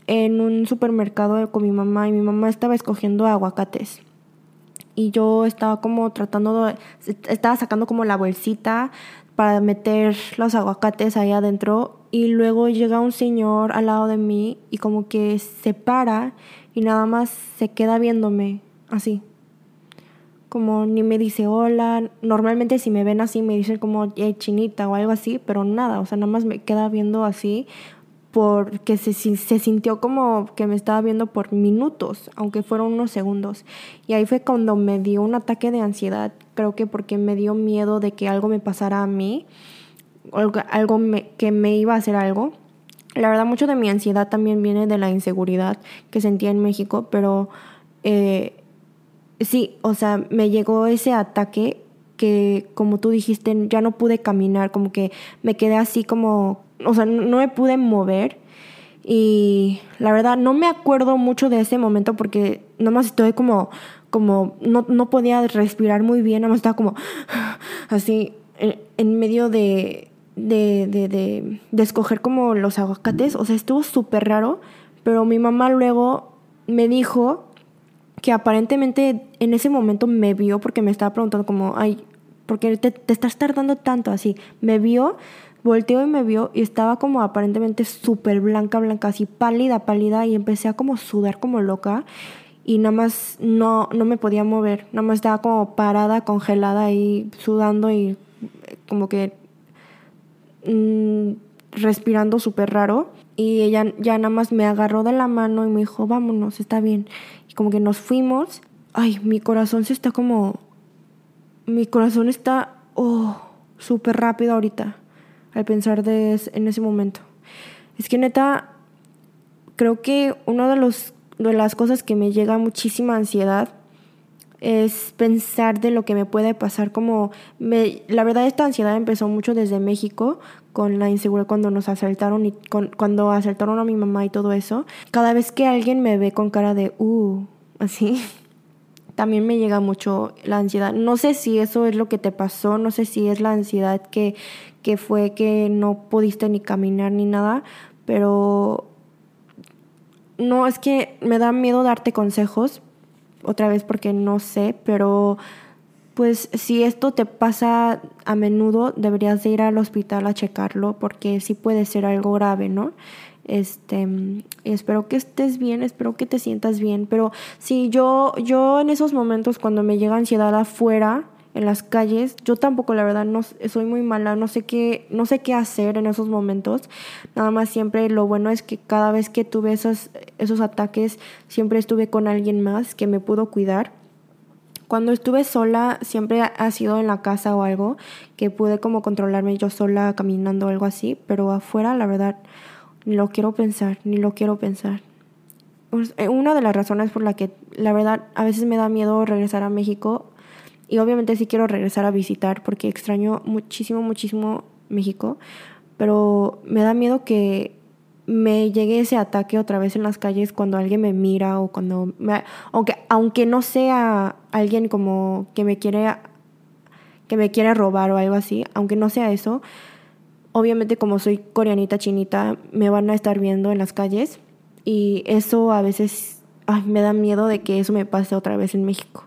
en un supermercado con mi mamá y mi mamá estaba escogiendo aguacates. Y yo estaba como tratando estaba sacando como la bolsita para meter los aguacates ahí adentro y luego llega un señor al lado de mí y como que se para y nada más se queda viéndome así. Como ni me dice hola. Normalmente si me ven así me dicen como chinita o algo así, pero nada, o sea, nada más me queda viendo así porque se, se sintió como que me estaba viendo por minutos, aunque fueron unos segundos. Y ahí fue cuando me dio un ataque de ansiedad, creo que porque me dio miedo de que algo me pasara a mí, algo, que me iba a hacer algo. La verdad, mucho de mi ansiedad también viene de la inseguridad que sentía en México, pero eh, sí, o sea, me llegó ese ataque que, como tú dijiste, ya no pude caminar, como que me quedé así como o sea, no me pude mover. Y la verdad, no me acuerdo mucho de ese momento porque nomás estoy como, como, no, no podía respirar muy bien, nomás estaba como así en, medio de, de, de, de, escoger como los aguacates. O sea, estuvo súper raro, pero mi mamá luego me dijo que aparentemente en ese momento me vio porque me estaba preguntando como, ay, ¿por qué te, te estás tardando tanto así? Me vio Volteó y me vio y estaba como aparentemente súper blanca, blanca, así pálida, pálida y empecé a como sudar como loca y nada más no, no me podía mover, nada más estaba como parada, congelada ahí sudando y eh, como que mm, respirando súper raro y ella ya nada más me agarró de la mano y me dijo, vámonos, está bien. Y como que nos fuimos, ay, mi corazón se está como, mi corazón está, oh, súper rápido ahorita al pensar de en ese momento. Es que neta, creo que una de, los, de las cosas que me llega muchísima ansiedad es pensar de lo que me puede pasar como me, la verdad esta ansiedad empezó mucho desde México con la inseguridad cuando nos asaltaron y cuando asaltaron a mi mamá y todo eso cada vez que alguien me ve con cara de uh así también me llega mucho la ansiedad. No sé si eso es lo que te pasó, no sé si es la ansiedad que, que fue que no pudiste ni caminar ni nada, pero no, es que me da miedo darte consejos, otra vez porque no sé, pero pues si esto te pasa a menudo, deberías de ir al hospital a checarlo porque sí puede ser algo grave, ¿no? Este, espero que estés bien, espero que te sientas bien, pero si yo yo en esos momentos cuando me llega ansiedad afuera en las calles, yo tampoco la verdad no soy muy mala, no sé qué no sé qué hacer en esos momentos. Nada más siempre lo bueno es que cada vez que tuve esos esos ataques siempre estuve con alguien más que me pudo cuidar. Cuando estuve sola siempre ha sido en la casa o algo que pude como controlarme yo sola caminando o algo así, pero afuera la verdad ni lo quiero pensar, ni lo quiero pensar. Pues, eh, una de las razones por la que la verdad a veces me da miedo regresar a México y obviamente sí quiero regresar a visitar porque extraño muchísimo, muchísimo México, pero me da miedo que me llegue ese ataque otra vez en las calles cuando alguien me mira o cuando me, aunque aunque no sea alguien como que me quiere que me quiere robar o algo así, aunque no sea eso, obviamente como soy coreanita chinita, me van a estar viendo en las calles y eso a veces me da miedo de que eso me pase otra vez en México.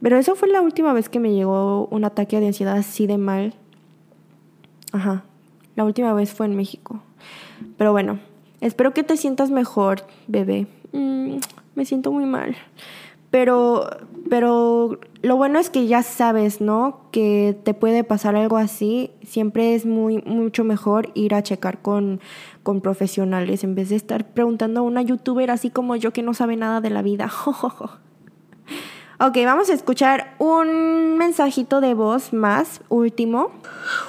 pero eso fue la última vez que me llegó un ataque de ansiedad así de mal. Ajá, la última vez fue en México. Pero bueno, espero que te sientas mejor, bebé. Mm, me siento muy mal. Pero, pero lo bueno es que ya sabes, ¿no? Que te puede pasar algo así. Siempre es muy, mucho mejor ir a checar con, con profesionales en vez de estar preguntando a una youtuber así como yo que no sabe nada de la vida. ok, vamos a escuchar un mensajito de voz más, último.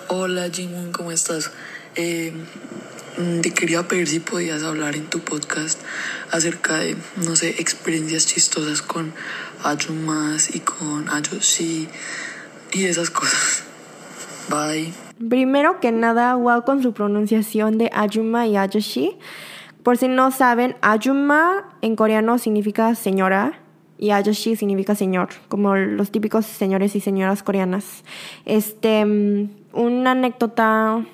Hola Jimun, ¿cómo estás? Eh, te quería pedir si podías hablar en tu podcast acerca de, no sé, experiencias chistosas con Ayumas y con Ayoshi y esas cosas. Bye. Primero que nada, wow con su pronunciación de Ayuma y Ayoshi. Por si no saben, Ayuma en coreano significa señora y Ayoshi significa señor, como los típicos señores y señoras coreanas. Este, mm, una anécdota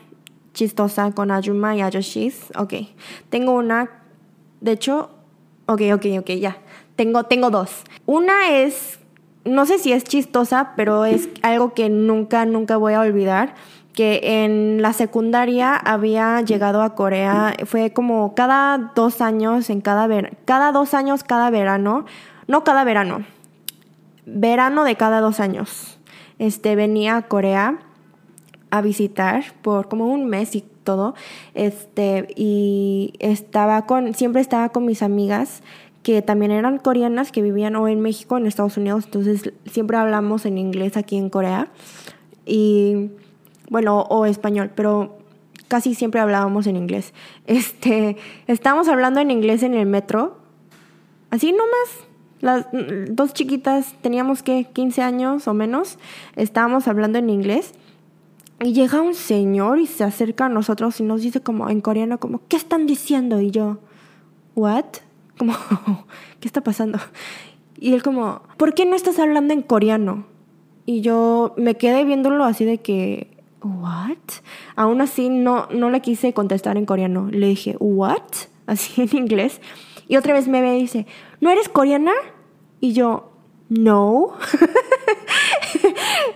chistosa con Ajuma y Ayoshis. Ok, tengo una, de hecho, ok, ok, ok, ya. Tengo, tengo dos. Una es, no sé si es chistosa, pero es algo que nunca, nunca voy a olvidar que en la secundaria había llegado a Corea, fue como cada dos años, en cada, ver cada dos años, cada verano, no cada verano, verano de cada dos años, este, venía a Corea a visitar por como un mes y todo, este, y estaba con, siempre estaba con mis amigas que también eran coreanas, que vivían o en México, en Estados Unidos, entonces siempre hablamos en inglés aquí en Corea, y bueno, o español, pero casi siempre hablábamos en inglés. Este, estábamos hablando en inglés en el metro, así nomás. Las dos chiquitas, teníamos que 15 años o menos, estábamos hablando en inglés. Y llega un señor y se acerca a nosotros y nos dice como en coreano como, ¿qué están diciendo? Y yo, ¿what? Como, ¿qué está pasando? Y él como, ¿por qué no estás hablando en coreano? Y yo me quedé viéndolo así de que, ¿what? Aún así no, no le quise contestar en coreano. Le dije, ¿what? Así en inglés. Y otra vez me ve y dice, ¿no eres coreana? Y yo, no.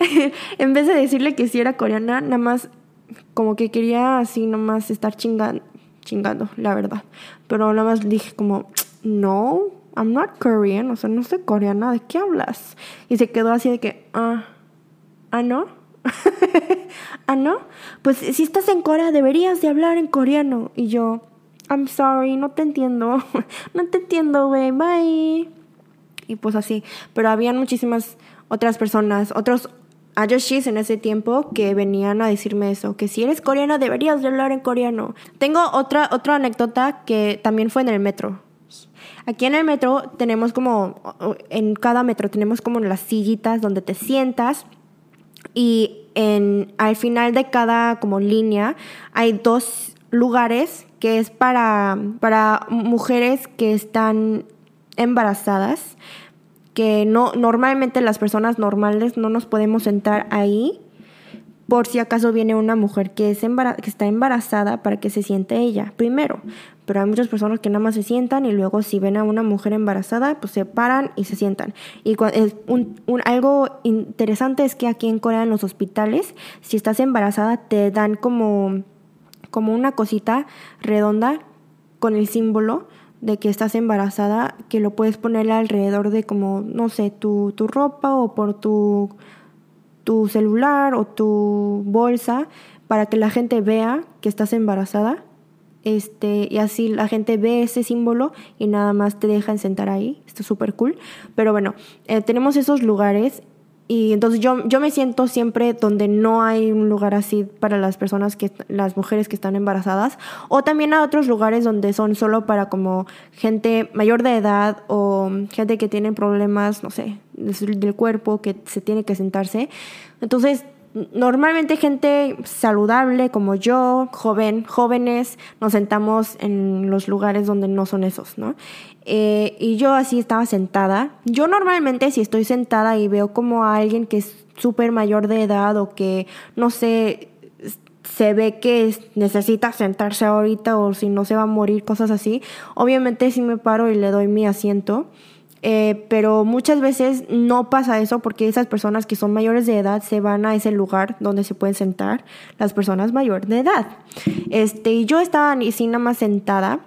en vez de decirle que sí era coreana, nada más como que quería así nomás estar chingando, la verdad. Pero nada más dije como, no, I'm not Korean, o sea, no soy coreana, ¿de qué hablas? Y se quedó así de que, ah, ah, no. ah, no. Pues si estás en Corea deberías de hablar en coreano. Y yo, I'm sorry, no te entiendo. no te entiendo, güey, bye. Y pues así. Pero habían muchísimas otras personas, otros ayoshis en ese tiempo que venían a decirme eso, que si eres coreana deberías de hablar en coreano. Tengo otra, otra anécdota que también fue en el metro. Aquí en el metro tenemos como, en cada metro tenemos como las sillitas donde te sientas y en, al final de cada como línea hay dos lugares que es para, para mujeres que están embarazadas, que no normalmente las personas normales no nos podemos sentar ahí por si acaso viene una mujer que, es que está embarazada para que se siente ella primero. Pero hay muchas personas que nada más se sientan y luego si ven a una mujer embarazada, pues se paran y se sientan. Y un, algo interesante es que aquí en Corea en los hospitales, si estás embarazada, te dan como, como una cosita redonda con el símbolo de que estás embarazada, que lo puedes poner alrededor de como, no sé, tu, tu ropa o por tu tu celular o tu bolsa para que la gente vea que estás embarazada. Este, y así la gente ve ese símbolo y nada más te dejan sentar ahí. Esto es súper cool. Pero bueno, eh, tenemos esos lugares y entonces yo, yo me siento siempre donde no hay un lugar así para las personas que, las mujeres que están embarazadas. O también a otros lugares donde son solo para como gente mayor de edad o gente que tiene problemas, no sé, del cuerpo, que se tiene que sentarse. Entonces normalmente gente saludable como yo, joven, jóvenes, nos sentamos en los lugares donde no son esos, ¿no? Eh, y yo así estaba sentada. Yo normalmente si estoy sentada y veo como a alguien que es súper mayor de edad o que, no sé, se ve que necesita sentarse ahorita o si no se va a morir, cosas así, obviamente sí me paro y le doy mi asiento. Eh, pero muchas veces no pasa eso porque esas personas que son mayores de edad se van a ese lugar donde se pueden sentar las personas mayores de edad. Este, y yo estaba así nada más sentada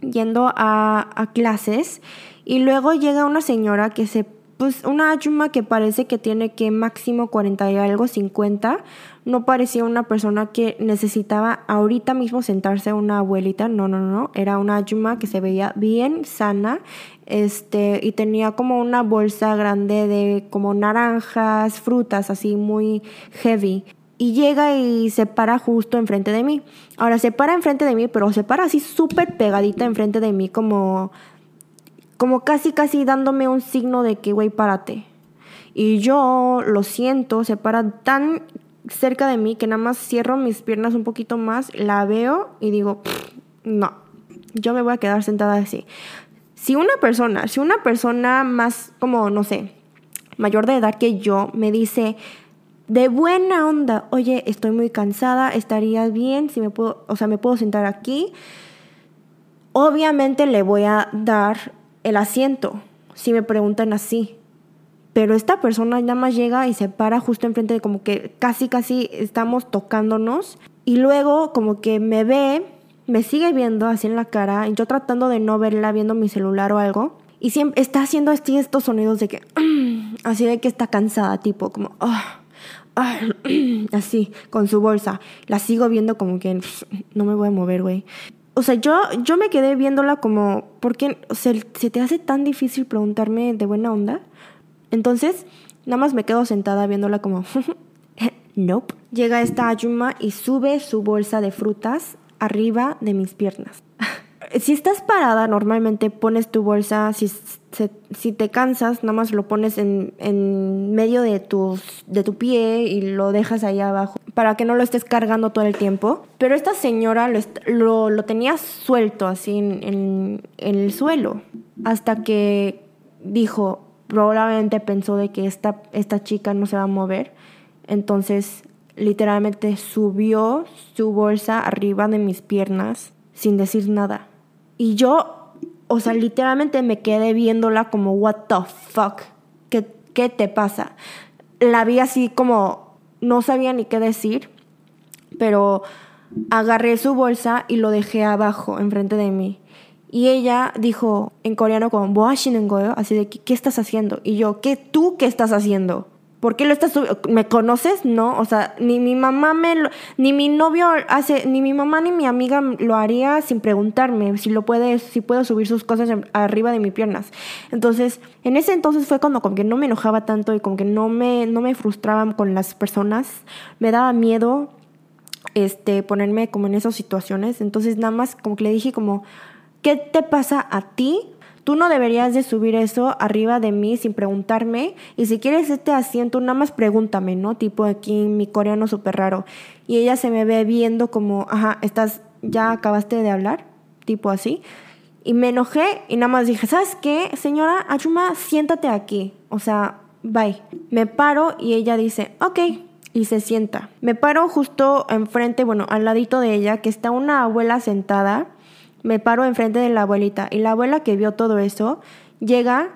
yendo a, clases y luego llega una señora que se pues una ayuma que parece que tiene que máximo 40 y algo, 50. No parecía una persona que necesitaba ahorita mismo sentarse una abuelita, no, no, no, era una ayuma que se veía bien sana, este, y tenía como una bolsa grande de como naranjas, frutas, así muy heavy y llega y se para justo enfrente de mí. Ahora se para enfrente de mí, pero se para así súper pegadita enfrente de mí, como como casi casi dándome un signo de que, güey, párate. Y yo lo siento, se para tan cerca de mí que nada más cierro mis piernas un poquito más, la veo y digo, no, yo me voy a quedar sentada así. Si una persona, si una persona más como, no sé, mayor de edad que yo me dice, de buena onda, oye, estoy muy cansada, estarías bien si me puedo, o sea, me puedo sentar aquí. Obviamente le voy a dar el asiento si me preguntan así. Pero esta persona nada más llega y se para justo enfrente de como que casi casi estamos tocándonos y luego como que me ve, me sigue viendo así en la cara y yo tratando de no verla viendo mi celular o algo y siempre está haciendo así estos sonidos de que así de que está cansada, tipo como ah, así con su bolsa. La sigo viendo como que no me voy a mover, güey o sea, yo, yo me quedé viéndola como, ¿por qué se te hace tan difícil preguntarme de buena onda? Entonces, nada más me quedo sentada viéndola como, nope. Llega esta Ayuma y sube su bolsa de frutas arriba de mis piernas. si estás parada, normalmente pones tu bolsa, si, si te cansas, nada más lo pones en, en medio de, tus, de tu pie y lo dejas ahí abajo para que no lo estés cargando todo el tiempo. Pero esta señora lo, lo, tenía suelto así en, en, en, el suelo hasta que dijo, probablemente pensó de que esta, esta chica no se va a mover. Entonces literalmente subió su bolsa arriba de mis piernas sin decir nada. Y yo, o sea, literalmente me quedé viéndola como, what the fuck, ¿qué, qué te pasa? La vi así como, no sabía ni qué decir, pero agarré su bolsa y lo dejé abajo, enfrente de mí. Y ella dijo en coreano como, así de, ¿qué estás haciendo? Y yo, ¿qué tú qué estás haciendo? ¿Por qué lo estás ¿Me conoces? No, o sea, ni mi mamá me ni mi novio hace, ni mi mamá ni mi amiga lo haría sin preguntarme si lo puede, si puedo subir sus cosas arriba de mis piernas. Entonces, en ese entonces fue cuando como que no me enojaba tanto y como que no me, no me frustraba con las personas. Me daba miedo este, ponerme como en esas situaciones. Entonces, nada más como le dije como, ¿qué te pasa a ti? Tú no deberías de subir eso arriba de mí sin preguntarme. Y si quieres este asiento, nada más pregúntame, ¿no? Tipo aquí mi coreano súper raro. Y ella se me ve viendo como, ajá, estás, ya acabaste de hablar, tipo así. Y me enojé y nada más dije, ¿sabes qué, señora Achuma? Siéntate aquí. O sea, bye. Me paro y ella dice, ok. Y se sienta. Me paro justo enfrente, bueno, al ladito de ella, que está una abuela sentada me paro enfrente de la abuelita y la abuela que vio todo eso llega,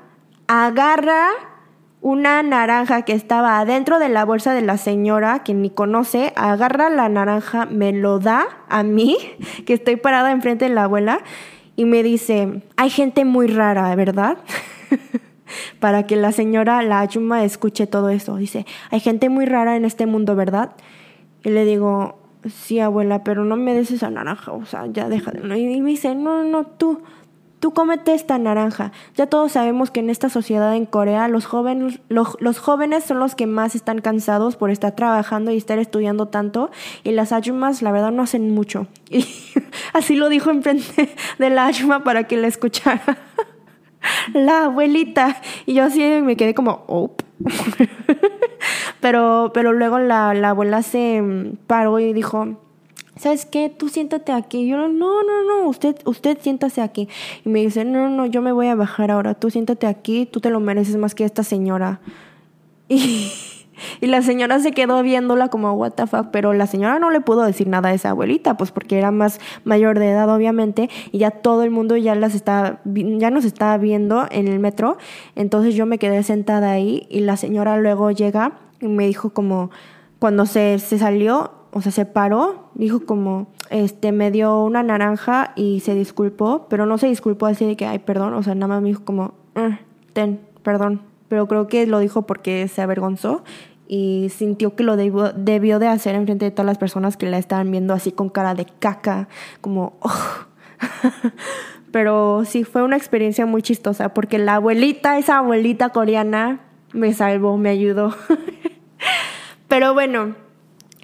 agarra una naranja que estaba adentro de la bolsa de la señora, que ni conoce, agarra la naranja, me lo da a mí, que estoy parada enfrente de la abuela, y me dice, hay gente muy rara, ¿verdad? Para que la señora, la Ayuma, escuche todo eso. Dice, hay gente muy rara en este mundo, ¿verdad? Y le digo, sí, abuela, pero no me des esa naranja, o sea, ya deja de... Y me dice, no, no, tú, tú cómete esta naranja. Ya todos sabemos que en esta sociedad en Corea los jóvenes, los, los, jóvenes son los que más están cansados por estar trabajando y estar estudiando tanto y las ayumas la verdad no hacen mucho. Y así lo dijo enfrente de la ayuma para que la escuchara la abuelita. Y yo así me quedé como, oh. pero, pero luego la, abuela se paró y dijo, ¿sabes qué? Tú siéntate aquí. Yo, no, no, no, usted, usted siéntase aquí. Y me dice, no, no, yo me voy a bajar ahora. Tú siéntate aquí, tú te lo mereces más que esta señora. Y y la señora se quedó viéndola como, what the fuck, pero la señora no le pudo decir nada a esa abuelita, pues porque era más mayor de edad, obviamente, y ya todo el mundo ya las está, ya nos estaba viendo en el metro. Entonces yo me quedé sentada ahí y la señora luego llega y me dijo como, cuando se, se salió, o sea, se paró, dijo como, este, me dio una naranja y se disculpó, pero no se disculpó así de que, ay, perdón, o sea, nada más me dijo como, ah, ten, perdón, pero creo que lo dijo porque se avergonzó y sintió que lo debió, de hacer en frente de todas las personas que la estaban viendo así con cara de caca, como... Pero sí, fue una experiencia muy chistosa porque la abuelita, esa abuelita coreana, me salvó, me ayudó. Pero bueno,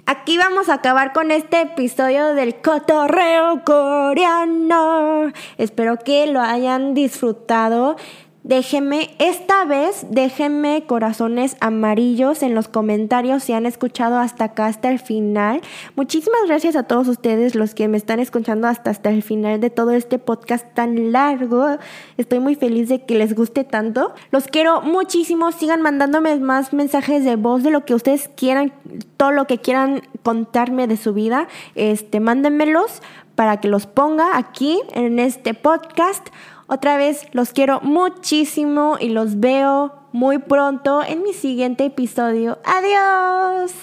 aquí vamos a acabar con este episodio del cotorreo coreano. Espero que lo hayan disfrutado. Déjenme, esta vez, déjenme corazones amarillos en los comentarios si han escuchado hasta acá, hasta el final. Muchísimas gracias a todos ustedes los que me están escuchando hasta, hasta el final de todo este podcast tan largo. Estoy muy feliz de que les guste tanto. Los quiero muchísimo. Sigan mandándome más mensajes de voz de lo que ustedes quieran, todo lo que quieran contarme de su vida. Este, mándenmelos para que los ponga aquí en este podcast. Otra vez los quiero muchísimo y los veo muy pronto en mi siguiente episodio. Adiós.